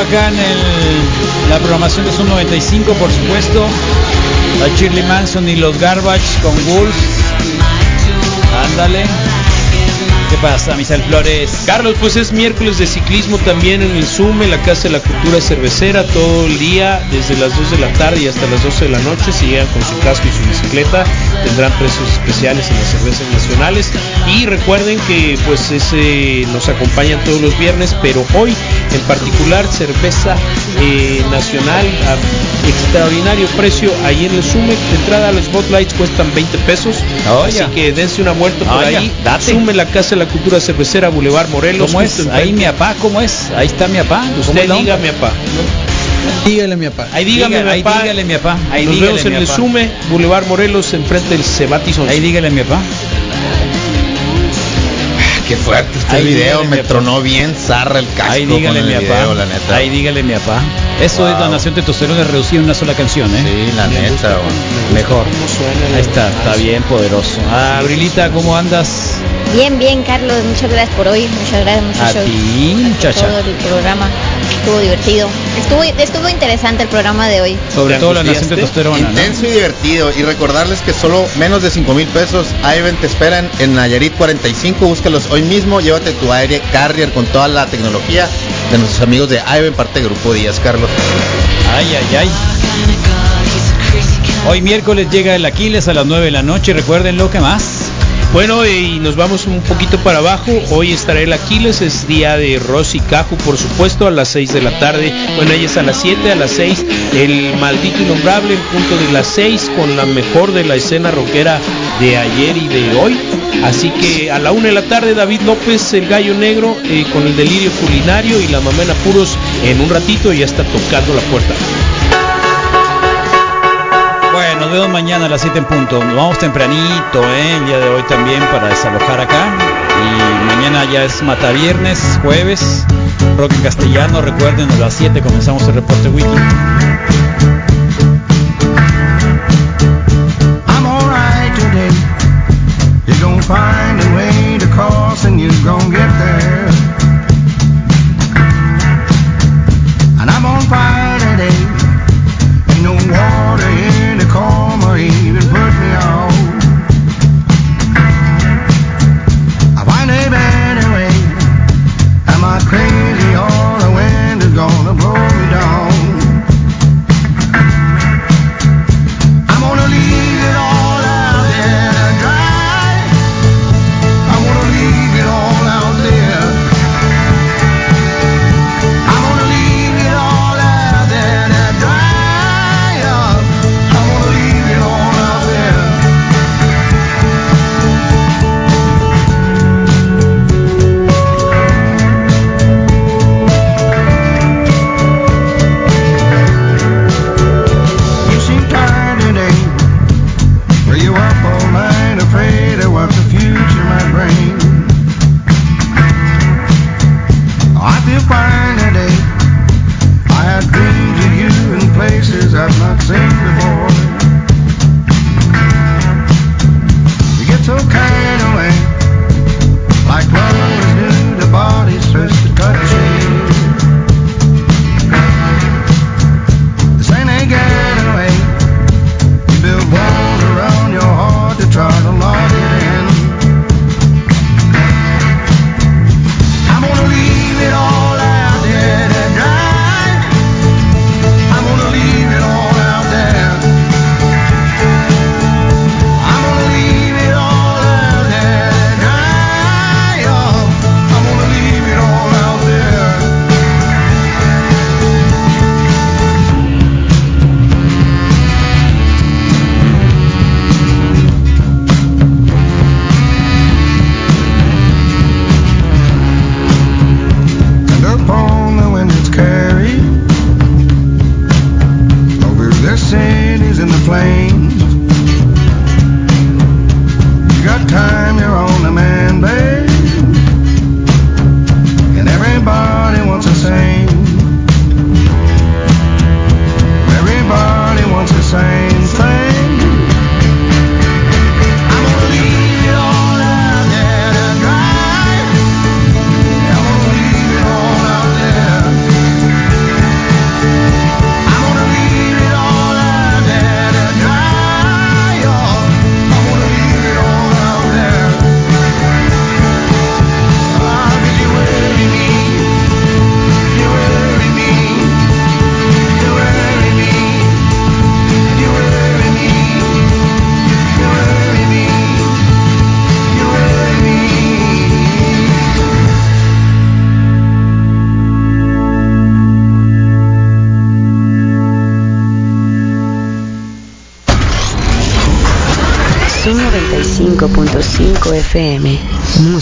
acá en la programación de Zoom 95, por supuesto. A Shirley Manson y los Garbage con Wolves. Ándale. ¿Qué pasa, Misael Flores? Carlos, pues es miércoles de ciclismo también en el Zoom, en la Casa de la Cultura Cervecera, todo el día, desde las 2 de la tarde y hasta las 12 de la noche. Si llegan con su casco y su bicicleta, tendrán precios especiales en las cervezas nacionales. Y recuerden que pues ese nos acompañan todos los viernes, pero hoy en particular cerveza eh, nacional a extraordinario precio ahí en el Zoom. De entrada los Spotlights cuestan 20 pesos, así ya. que dense una vuelta por Ah, ahí. date. La Casa la Cultura Cervecera, Boulevard Morelos. ¿Cómo es? Ahí mi papá, ¿cómo es? Ahí está mi papá. ¿Cómo Usted es la diga mi papá. Dígale mi papá. Ahí dígame Dígale, mi ahí papá. dígale mi papá. Ahí Nos dígale vemos en mi el. Sume, Boulevard Morelos, enfrente del Cebatison. Ahí dígale mi papá. Qué fuerte este Ahí video, me tronó bien zarra el casco Ahí dígale con mi el video, la neta. Ahí dígale mi papá. Eso es Wow. donación de testosterona reducida en una sola canción, ¿eh? Sí, la neta. Mejor. Ahí está, está bien poderoso. Ah, Abrilita, ¿cómo andas? Bien, bien, Carlos. Muchas gracias por hoy. Muchas gracias, A por muchacha. Todo el programa. Estuvo divertido. Estuvo, estuvo interesante el programa de hoy. Sobre ¿Te todo la angustiaste? testosterona, ¿no? Intenso y divertido. Y recordarles que solo menos de 5 mil pesos Iven te esperan en Nayarit 45. Búscalos hoy mismo. Llévate tu aire carrier con toda la tecnología de nuestros amigos de Iven, parte de Grupo Díaz, Carlos. Ay, ay, ay. Hoy miércoles llega el Aquiles a las 9 de la noche. Recuerden lo que más. Bueno, y nos vamos un poquito para abajo. Hoy estará el Aquiles, es día de Rosy Caju, por supuesto, a las 6 de la tarde. Bueno, ella es a las 7, a las 6. El maldito innombrable en punto de las 6 con la mejor de la escena rockera de ayer y de hoy. Así que a la 1 de la tarde, David López, el gallo negro, eh, con el delirio culinario y la mamena puros en un ratito ya está tocando la puerta. Nos vemos mañana a las 7 en punto. Nos vamos tempranito, ¿eh? El día de hoy también para desalojar acá. Y mañana ya es Mata Viernes, jueves. Rock en castellano, recuerden, a las 7 comenzamos el reporte wiki.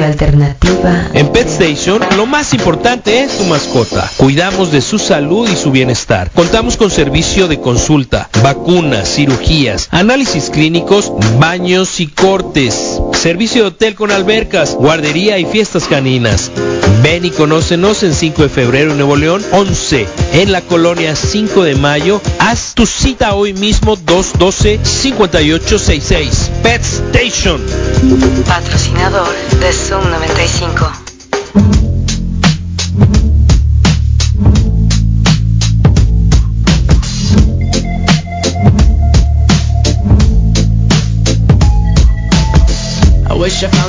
Alternativa. En Pet Station, lo más importante es su mascota. Cuidamos de su salud y su bienestar. Contamos con servicio de consulta, vacunas, cirugías, análisis clínicos, baños y cortes. Servicio de hotel con albercas, guardería y fiestas caninas. Ven y conócenos en 5 de febrero en Nuevo León, 11 en la colonia 5 de mayo. Haz tu cita hoy mismo 212-5866. Pet Station. Patrocinador de Zoom 95.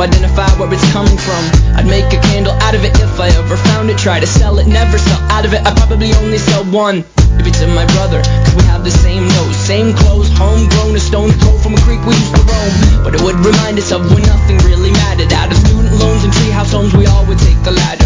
Identify where it's coming from? I'd make a candle out of it if I ever found it. Try to sell it, never sell out of it. I probably only sell one. If it's in my brother, cause we have the same nose, same clothes, homegrown, a stone's throw from a creek we used to roam. But it would remind us of when nothing really mattered. Out of student loans and treehouse homes, we all would take the ladder.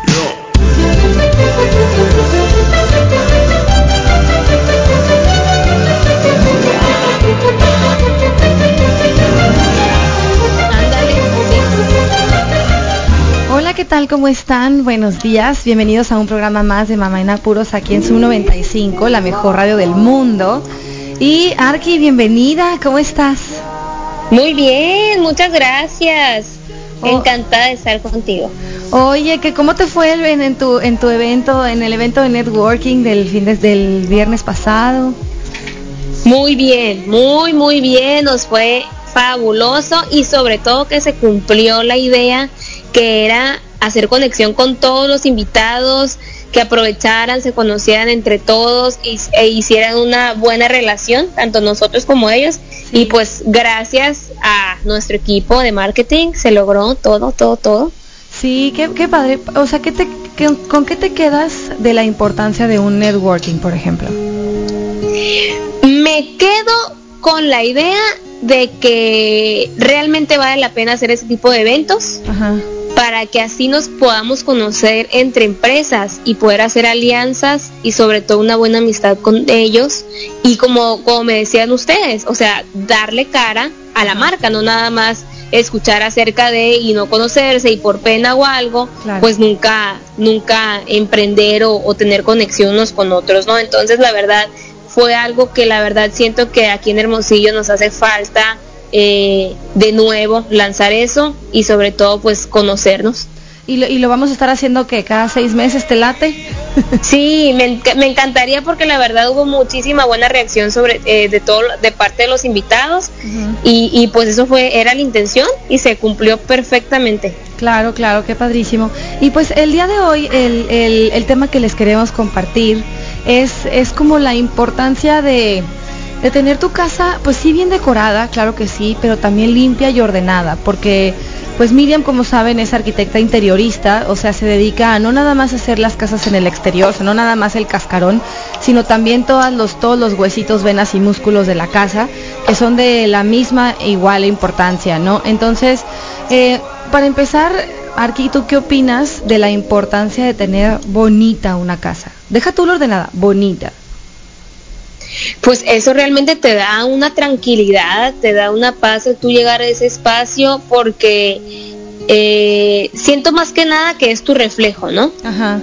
Tal? ¿Cómo están? Buenos días. Bienvenidos a un programa más de Mamá en Apuros aquí en Su 95, la mejor radio del mundo. Y Arki, bienvenida. ¿Cómo estás? Muy bien, muchas gracias. Encantada de estar contigo. Oye, que cómo te fue el- en, en tu en tu evento, en el evento de networking del fin desde el viernes pasado? Muy bien, muy, muy bien. Nos fue fabuloso y sobre todo que se cumplió la idea que era hacer conexión con todos los invitados, que aprovecharan, se conocieran entre todos y, e hicieran una buena relación, tanto nosotros como ellos. Y pues gracias a nuestro equipo de marketing se logró todo, todo, todo. Sí, qué, qué padre. O sea, ¿qué te, qué- ¿con qué te quedas de la importancia de un networking, por ejemplo? Me quedo con la idea de que realmente vale la pena hacer ese tipo de eventos Ajá. Para que así nos podamos conocer entre empresas y poder hacer alianzas y sobre todo una buena amistad con ellos y como, como me decían ustedes, o sea, darle cara a la marca, no nada más escuchar acerca de y no conocerse y por pena o algo, Claro. pues nunca, nunca emprender o, o tener conexión unos con otros, ¿no? Entonces la verdad fue algo que la verdad siento que aquí en Hermosillo nos hace falta eh, de nuevo lanzar eso y sobre todo pues conocernos. y lo, y lo vamos a estar haciendo que cada seis meses te late. Sí, me, me encantaría porque la verdad hubo muchísima buena reacción sobre eh, de todo de parte de los invitados y, y pues eso fue era la intención y se cumplió perfectamente. Claro, claro, qué padrísimo. Y pues el día de hoy el, el- el tema que les queremos compartir es, es como la importancia de, de tener tu casa, pues sí bien decorada, claro que sí, pero también limpia y ordenada, porque pues Miriam, como saben, es arquitecta interiorista, o sea, se dedica a no nada más hacer las casas en el exterior, o sea, no nada más el cascarón, sino también todos los, los huesitos, venas y músculos de la casa, que son de la misma igual importancia, ¿no? Entonces, eh, para empezar, Arqui, ¿tú qué opinas de la importancia de tener bonita una casa? Deja tú lo ordenada, bonita. Pues eso realmente te da una tranquilidad, te da una paz el tú llegar a ese espacio porque eh, siento más que nada que es tu reflejo, ¿no? Ajá.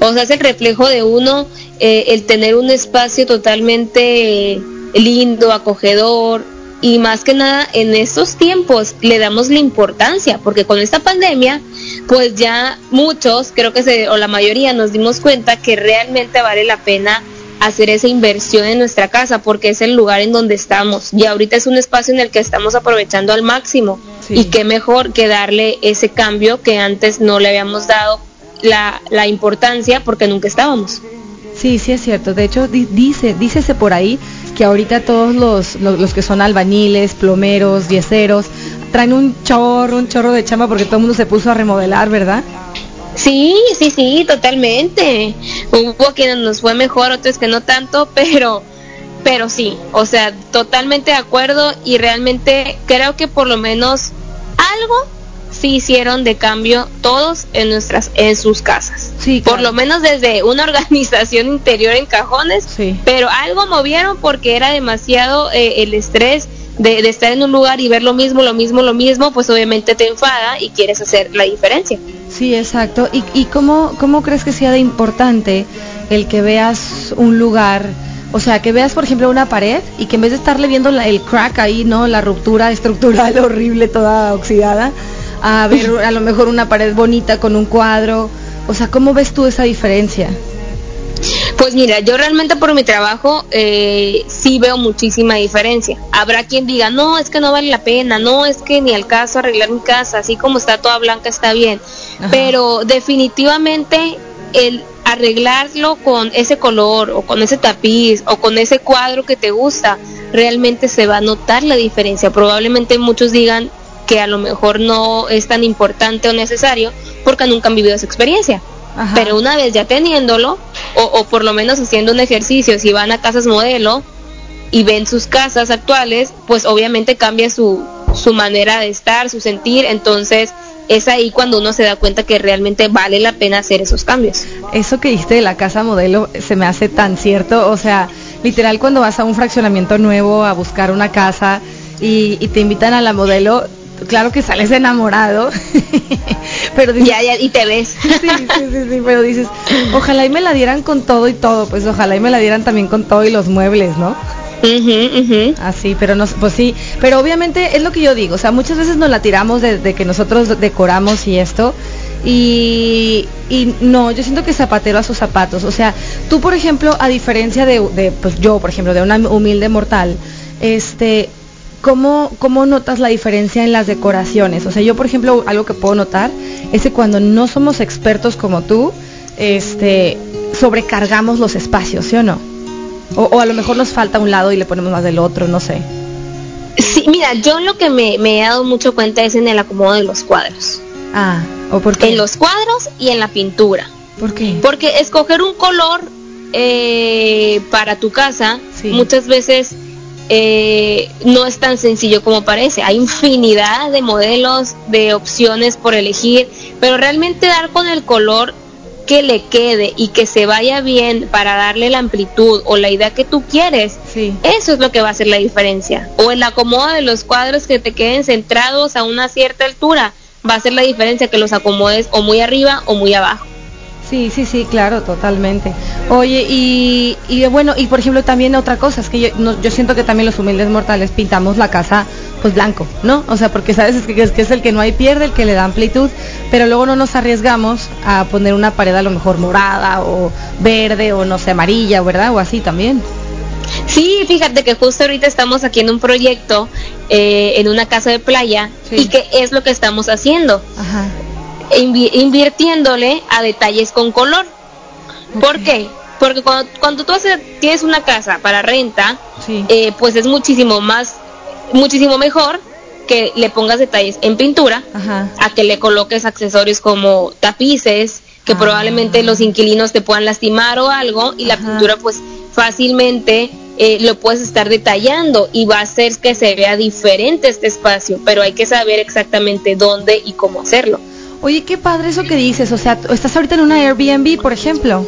O sea, es el reflejo de uno, eh, el tener un espacio totalmente lindo, acogedor y más que nada en estos tiempos le damos la importancia porque con esta pandemia pues ya muchos, creo que se, o la mayoría nos dimos cuenta que realmente vale la pena hacer esa inversión en nuestra casa porque es el lugar en donde estamos y ahorita es un espacio en el que estamos aprovechando al máximo y qué mejor que darle ese cambio que antes no le habíamos dado la, la importancia porque nunca estábamos. Sí, sí es cierto. De hecho, di- dice, dícese por ahí que ahorita todos los, los, los que son albañiles, plomeros, yeseros, traen un chorro, un chorro de chamba porque todo el mundo se puso a remodelar, ¿verdad? Sí, sí, sí, totalmente. Hubo quienes nos fue mejor, otros que no tanto, pero pero sí, o sea, totalmente de acuerdo y realmente creo que por lo menos algo sí hicieron de cambio todos en nuestras en sus casas. Sí, Por lo menos desde una organización interior en cajones, pero algo movieron porque era demasiado eh, el estrés de, de estar en un lugar y ver lo mismo, lo mismo, lo mismo, pues obviamente te enfada y quieres hacer la diferencia. Sí, exacto. ¿Y, y cómo, cómo crees que sea de importante el que veas un lugar, o sea, que veas, por ejemplo, una pared y que en vez de estarle viendo la- el crack ahí, ¿no? La ruptura estructural horrible, toda oxidada, a ver a lo mejor una pared bonita con un cuadro. O sea, ¿cómo ves tú esa diferencia? Pues mira, yo realmente por mi trabajo eh, sí veo muchísima diferencia. Habrá quien diga, no, es que no vale la pena, no, es que ni al caso arreglar mi casa, así como está toda blanca está bien. Pero definitivamente el arreglarlo con ese color o con ese tapiz o con ese cuadro que te gusta, realmente se va a notar la diferencia. Probablemente muchos digan que a lo mejor no es tan importante o necesario porque nunca han vivido esa experiencia. Pero una vez ya teniéndolo, o, o por lo menos haciendo un ejercicio, si van a casas modelo y ven sus casas actuales, pues obviamente cambia su, su manera de estar, su sentir, entonces es ahí cuando uno se da cuenta que realmente vale la pena hacer esos cambios. Eso que dijiste de la casa modelo se me hace tan cierto, o sea, literal cuando vas a un fraccionamiento nuevo a buscar una casa y, y te invitan a la modelo, claro que sales enamorado, pero dices, ya, ya, y te ves. Sí, sí, sí, sí, pero dices, ojalá y me la dieran con todo y todo, pues ojalá y me la dieran también con todo y los muebles, ¿no? Así, pero no, pues sí, pero obviamente es lo que yo digo, o sea, muchas veces nos la tiramos de, de que nosotros decoramos y esto, y, y no, yo siento que zapatero a sus zapatos, o sea, tú por ejemplo, a diferencia de, de, pues yo, por ejemplo, de una humilde mortal, este, ¿cómo, ¿cómo notas la diferencia en las decoraciones? O sea, yo por ejemplo, algo que puedo notar es que cuando no somos expertos como tú, este, sobrecargamos los espacios, ¿sí o no? O, o a lo mejor nos falta un lado y le ponemos más del otro, no sé. Sí, mira, yo lo que me, me he dado mucho cuenta es en el acomodo de los cuadros. Ah, ¿o por qué? En los cuadros y en la pintura. ¿Por qué? Porque escoger un color eh, para tu casa muchas veces eh, no es tan sencillo como parece. Hay infinidad de modelos, de opciones por elegir, pero realmente dar con el color que le quede y que se vaya bien para darle la amplitud o la idea que tú quieres, eso es lo que va a hacer la diferencia. O el acomodo de los cuadros que te queden centrados a una cierta altura, va a ser la diferencia que los acomodes o muy arriba o muy abajo. Sí, sí, sí, claro, totalmente. Oye, y, y bueno, y por ejemplo también otra cosa, es que yo, no- yo siento que también los humildes mortales pintamos la casa pues blanco, ¿no? O sea, porque sabes que es, que es el que no hay pierde, el que le da amplitud, pero luego no nos arriesgamos a poner una pared a lo mejor morada o verde o no sé, amarilla, ¿verdad? O así también. Sí, fíjate que justo ahorita estamos aquí en un proyecto eh, en una casa de playa y que es lo que estamos haciendo. Ajá. Invi- invirtiéndole a detalles con color. ¿Por qué? Porque cuando, cuando tú haces- tienes una casa para renta, eh, pues es muchísimo más, muchísimo mejor que le pongas detalles en pintura Ajá. a que le coloques accesorios como tapices que probablemente los inquilinos te puedan lastimar o algo y la pintura pues fácilmente eh, lo puedes estar detallando y va a hacer que se vea diferente este espacio, pero hay que saber exactamente dónde y cómo hacerlo. Oye, qué padre eso que dices, o sea, estás ahorita en una Airbnb, por ejemplo.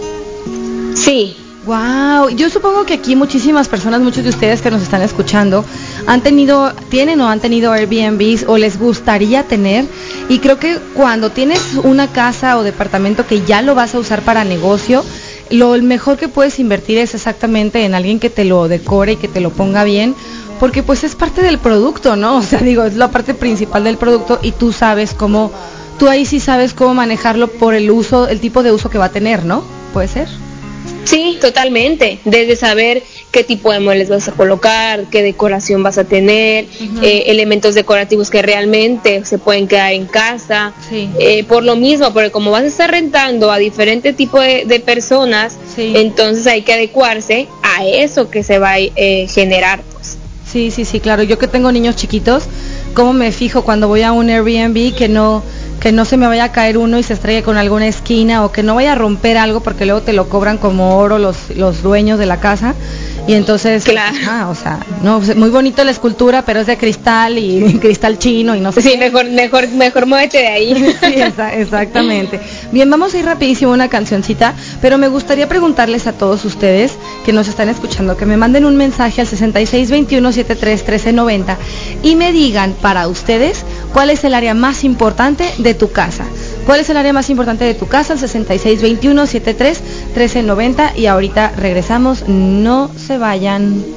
Sí. Wow, yo supongo que aquí muchísimas personas, muchos de ustedes que nos están escuchando, han tenido, tienen o han tenido Airbnbs o les gustaría tener. Y creo que cuando tienes una casa o departamento que ya lo vas a usar para negocio, lo mejor que puedes invertir es exactamente en alguien que te lo decore y que te lo ponga bien, porque pues es parte del producto, ¿no? O sea, digo, es la parte principal del producto y tú sabes cómo, tú ahí sí sabes cómo manejarlo por el uso, el tipo de uso que va a tener, ¿no? ¿Puede ser? Sí, totalmente. Desde saber qué tipo de muebles vas a colocar, qué decoración vas a tener, eh, elementos decorativos que realmente se pueden quedar en casa. Eh, por lo mismo, porque como vas a estar rentando a diferente tipo de, de personas, entonces hay que adecuarse a eso que se va a eh, generar. Pues. Sí, sí, sí, claro. Yo que tengo niños chiquitos, ¿cómo me fijo cuando voy a un Airbnb que no que no se me vaya a caer uno y se estrelle con alguna esquina o que no vaya a romper algo porque luego te lo cobran como oro los, los dueños de la casa. Y entonces ah, o sea no muy bonito la escultura pero es de cristal y cristal chino y no sé sí mejor mejor mejor muévete de ahí. Sí, exa exactamente. Bien vamos a ir rapidísimo a una cancioncita pero me gustaría preguntarles a todos ustedes que nos están escuchando que me manden un mensaje al 6621731390 y me digan para ustedes cuál es el área más importante de tu casa ¿Cuál es el área más importante de tu casa? El 6621-73-1390 y ahorita regresamos. No se vayan.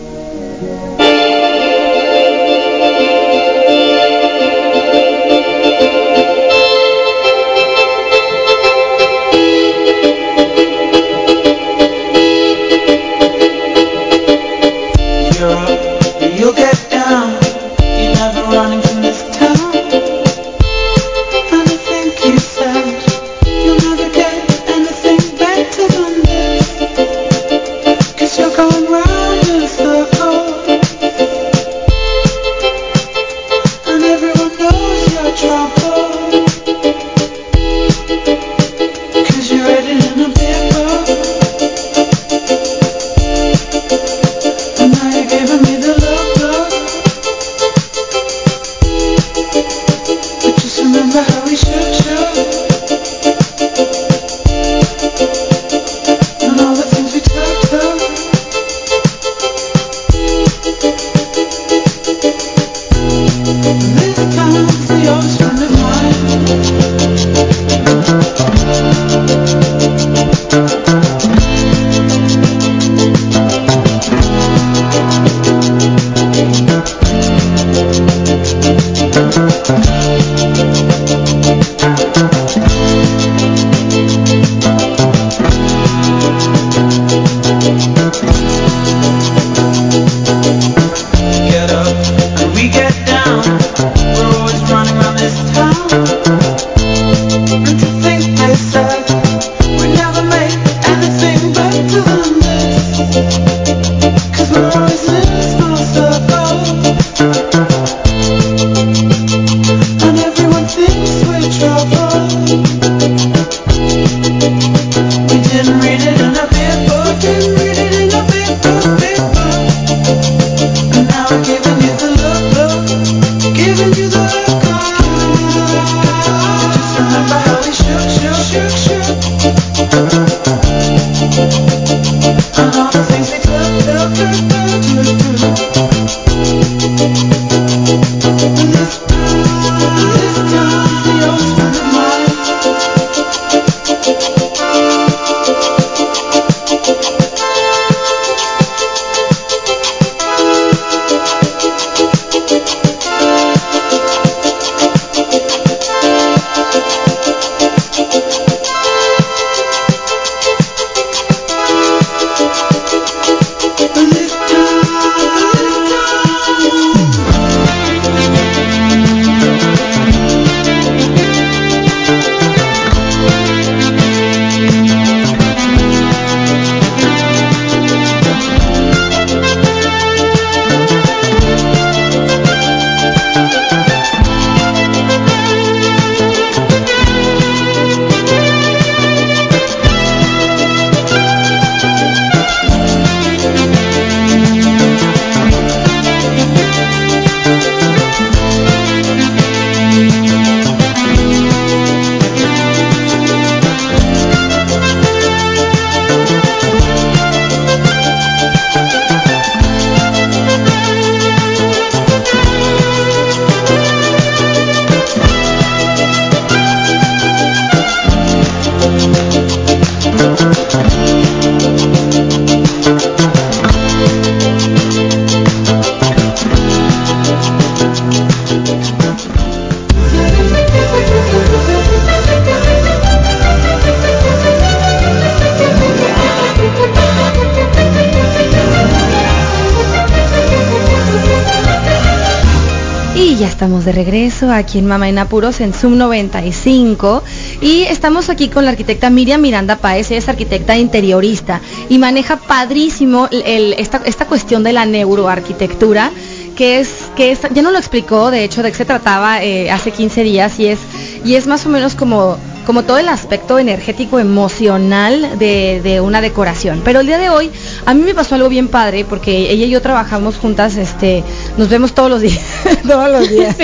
Aquí en Mama en Apuros en Zoom 95 y estamos aquí con la arquitecta Miriam Miranda Paez, ella es arquitecta interiorista y maneja padrísimo esta, esta cuestión de la neuroarquitectura que es, que ya no lo explicó, de hecho, de qué se trataba eh, hace 15 días y es, y es más o menos como, como todo el aspecto energético emocional de, de una decoración. Pero el día de hoy a mí me pasó algo bien padre porque ella y yo trabajamos juntas, este, nos vemos todos los días, todos los días.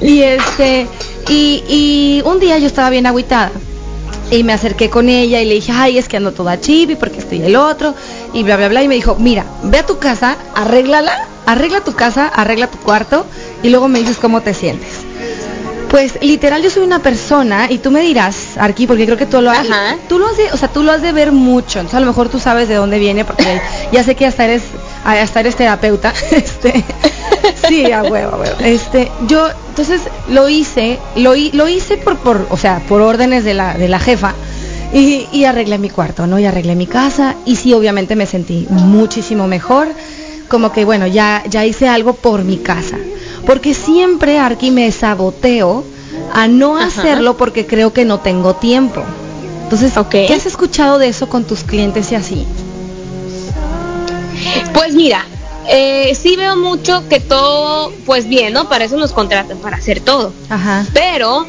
y este, y, y un día yo estaba bien agüitada. Y me acerqué con ella y le dije, ay, es que ando toda chibi porque estoy el otro, y bla, bla, bla. Y me dijo, mira, ve a tu casa, arréglala, arregla tu casa, arregla tu cuarto, y luego me dices cómo te sientes. Pues literal yo soy una persona y tú me dirás, Arqui, porque creo que tú lo has, tú lo has de, o sea, tú lo has de ver mucho, entonces a lo mejor tú sabes de dónde viene porque ya sé que hasta eres hasta eres terapeuta. Este, sí, a huevo, a huevo. Este, yo entonces lo hice, lo, lo hice por por, o sea, por órdenes de la de la jefa. Y, y arreglé mi cuarto, ¿no? Y arreglé mi casa y sí, obviamente me sentí muchísimo mejor como que bueno, ya, ya hice algo por mi casa. Porque siempre, Arqui, me saboteo a no Ajá. hacerlo porque creo que no tengo tiempo. Entonces, ¿qué has escuchado de eso con tus clientes y así? Pues mira, eh, sí veo mucho que todo, pues bien, ¿no? Para eso nos contratan, para hacer todo. Ajá. Pero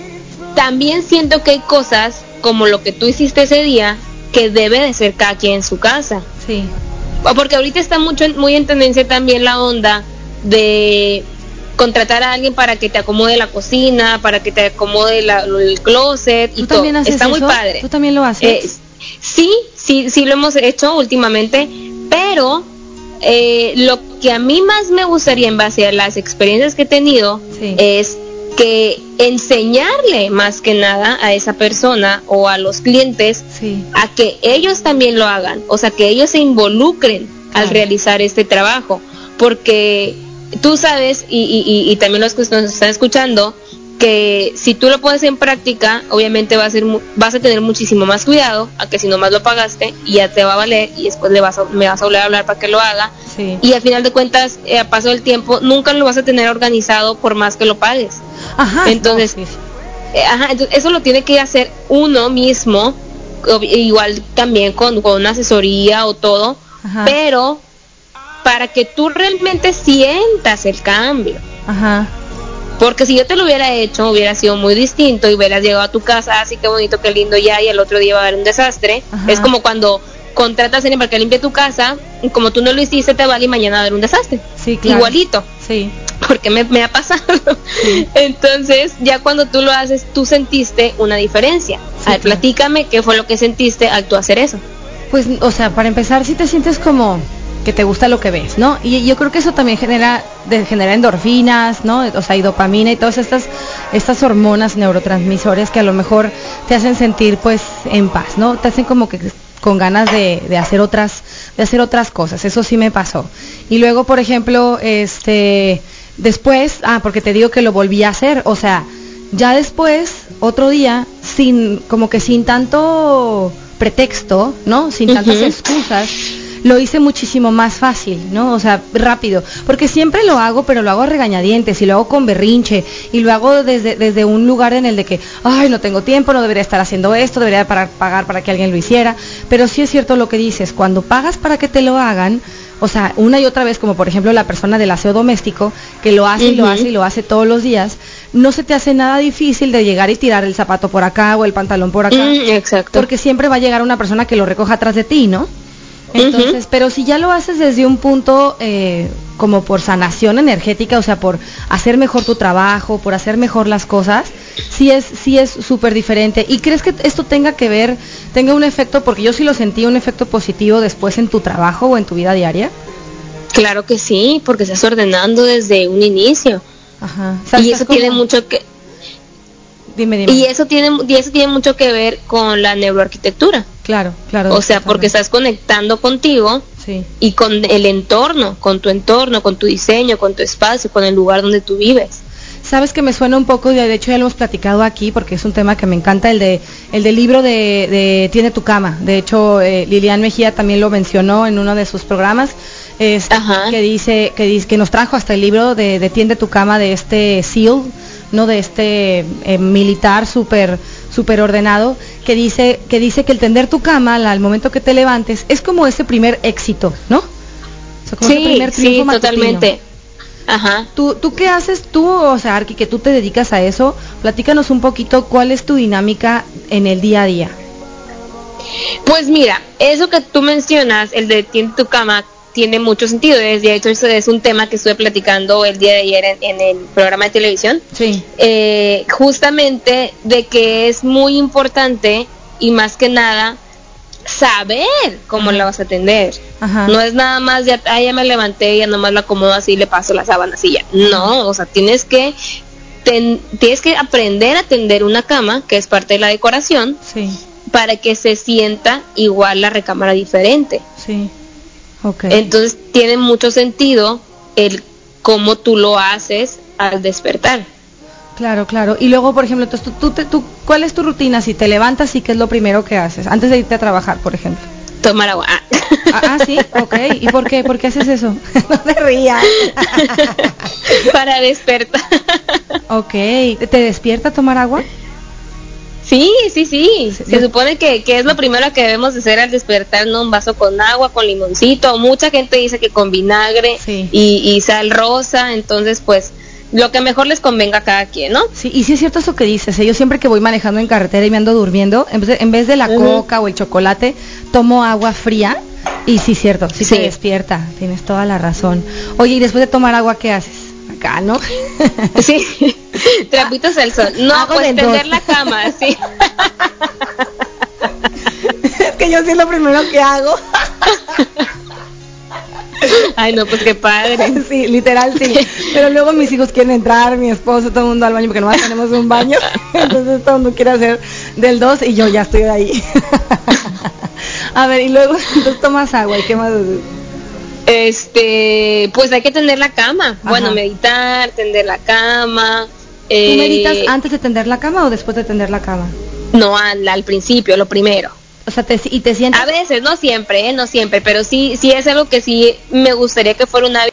también siento que hay cosas, como lo que tú hiciste ese día, que debe de ser cada quien en su casa. Sí. Porque ahorita está mucho, en- muy en tendencia también la onda de contratar a alguien para que te acomode la cocina, para que te acomode la- el closet y ¿Tú todo. también haces Está muy padre. ¿Tú también lo haces? Eh, sí, sí, sí lo hemos hecho últimamente, pero eh, lo que a mí más me gustaría en base a las experiencias que he tenido es que enseñarle más que nada a esa persona o a los clientes a que ellos también lo hagan, o sea, que ellos se involucren al realizar este trabajo, porque tú sabes y, y- y- y también los que nos están escuchando que si tú lo pones en práctica, obviamente va a ser vas a tener muchísimo más cuidado a que si nomás lo pagaste y ya te va a valer y después le vas a, me vas a volver a hablar para que lo haga Sí. y al final de cuentas eh, a paso del tiempo nunca lo vas a tener organizado por más que lo pagues. Ajá. Entonces, eh, ajá, entonces eso lo tiene que hacer uno mismo, igual también con, con una asesoría o todo, Ajá. pero para que tú realmente sientas el cambio. Ajá. Porque si yo te lo hubiera hecho, hubiera sido muy distinto y hubieras llegado a tu casa, así que bonito, qué lindo ya, y el otro día va a haber un desastre. Ajá. Es como cuando contratas a alguien para que limpie tu casa, y como tú no lo hiciste, te vale y mañana va a haber un desastre. Sí, claro. Igualito. Sí. Porque me, me ha pasado. Entonces, ya cuando tú lo haces, tú sentiste una diferencia. a ver, platícame qué fue lo que sentiste al tú hacer eso. Pues, o sea, para empezar, si te sientes como que te gusta lo que ves, ¿no? Y yo creo que eso también genera, de- genera endorfinas, ¿no? O sea, y dopamina y todas estas, estas hormonas neurotransmisores que a lo mejor te hacen sentir, pues, en paz, ¿no? Te hacen como que con ganas de, de hacer otras, de hacer otras cosas. Eso sí me pasó. Y luego, por ejemplo, este, después, ah, porque te digo que lo volví a hacer, o sea, ya después, otro día, sin, como que sin tanto pretexto, ¿no? Sin tantas excusas, lo hice muchísimo más fácil, ¿no? O sea, rápido. Porque siempre lo hago, pero lo hago a regañadientes y lo hago con berrinche y lo hago desde, desde un lugar en el de que, ay, no tengo tiempo, no debería estar haciendo esto, debería para- pagar para que alguien lo hiciera. Pero sí es cierto lo que dices, cuando pagas para que te lo hagan, o sea, una y otra vez, como por ejemplo la persona del aseo doméstico, que lo hace y lo hace y lo hace todos los días, no se te hace nada difícil de llegar y tirar el zapato por acá o el pantalón por acá. Mm, exacto. Porque siempre va a llegar una persona que lo recoja atrás de ti, ¿no? Entonces, pero si ya lo haces desde un punto eh, como por sanación energética, o sea, por hacer mejor tu trabajo, por hacer mejor las cosas, sí es sí es súper diferente. ¿Y crees que esto tenga que ver, tenga un efecto, porque yo sí lo sentí, un efecto positivo después en tu trabajo o en tu vida diaria? Claro que sí, porque estás ordenando desde un inicio. Ajá. O sea, y eso tiene mucho que Dime, dime. y eso tiene y eso tiene mucho que ver con la neuroarquitectura. Claro, claro. O sea, porque estás conectando contigo Sí. y con el entorno, con tu entorno, con tu diseño, con tu espacio, con el lugar donde tú vives. Sabes que me suena un poco, de hecho ya lo hemos platicado aquí porque es un tema que me encanta, el de el del libro de, de Tiene tu cama. De hecho, eh, Lilian Mejía también lo mencionó en uno de sus programas. este, que dice que dice que nos trajo hasta el libro de, de Tiende tu cama de este SEAL, no de este eh, militar súper súper ordenado, que dice que dice que el tender tu cama al- momento que te levantes es como ese primer éxito, ¿no? O sea, como ese Sí, primer sí, totalmente. Ajá. ¿Tú, ¿Tú qué haces tú, o sea, Arki, que tú te dedicas a eso? Platícanos un poquito cuál es tu dinámica en el día a día. Pues mira, eso que tú mencionas, el de tiende tu cama, tiene mucho sentido. De hecho, eso es un tema que estuve platicando el día de ayer en, en el programa de televisión. Sí. Eh, justamente de que es muy importante y más que nada saber cómo la vas a atender. Ajá. No es nada más ya, ah, ya me levanté, ya nomás la acomodo así, le paso la sábana así ya. No, o sea, tienes que ten- tienes que aprender a tender una cama, que es parte de la decoración, Sí, para que se sienta igual la recámara diferente. sí. Ok. Entonces tiene mucho sentido el cómo tú lo haces al despertar. Claro, claro. Y luego, por ejemplo, entonces, tú, tú, te- tú- ¿cuál es tu rutina? Si te levantas, ¿y qué es lo primero que haces? Antes de irte a trabajar, por ejemplo. Tomar agua. Ah. Ah, ah, sí, ok. ¿Y por qué? ¿Por qué haces eso? no te rías. Para despertar. ok. ¿Te despierta tomar agua? Sí, sí, sí. Se supone que, que es lo primero que debemos de hacer al despertar, ¿no? Un vaso con agua, con limoncito. Mucha gente dice que con vinagre y, y sal rosa. Entonces, pues, lo que mejor les convenga a cada quien, ¿no? Sí, y sí es cierto eso que dices. ¿eh? Yo siempre que voy manejando en carretera y me ando durmiendo, en vez de, en vez de la coca o el chocolate, tomo agua fría. Y sí, cierto, sí, Sí. te despierta. Tienes toda la razón. Oye, y después de tomar agua, ¿qué haces? Acá, ¿no? Sí, trapitos al sol. No, Hago pues de tender dos. la cama, sí. es que yo sí es lo primero que hago. Ay, no, pues qué padre. Sí, literal sí. Pero luego mis hijos quieren entrar, mi esposo, todo el mundo al baño porque nomás tenemos un baño. Entonces todo el mundo quiere hacer del 2 y yo ya estoy ahí. A ver, y luego entonces tomas agua y qué más? Este, pues hay que tender la cama. Ajá. Bueno, meditar, tender la cama. ¿Tú eh, meditas antes de tender la cama o después de tender la cama? No, al, al principio, lo primero. O sea, te, y te sientes... A veces, no siempre, ¿eh? no siempre, pero sí, sí es algo que sí me gustaría que fuera un hábito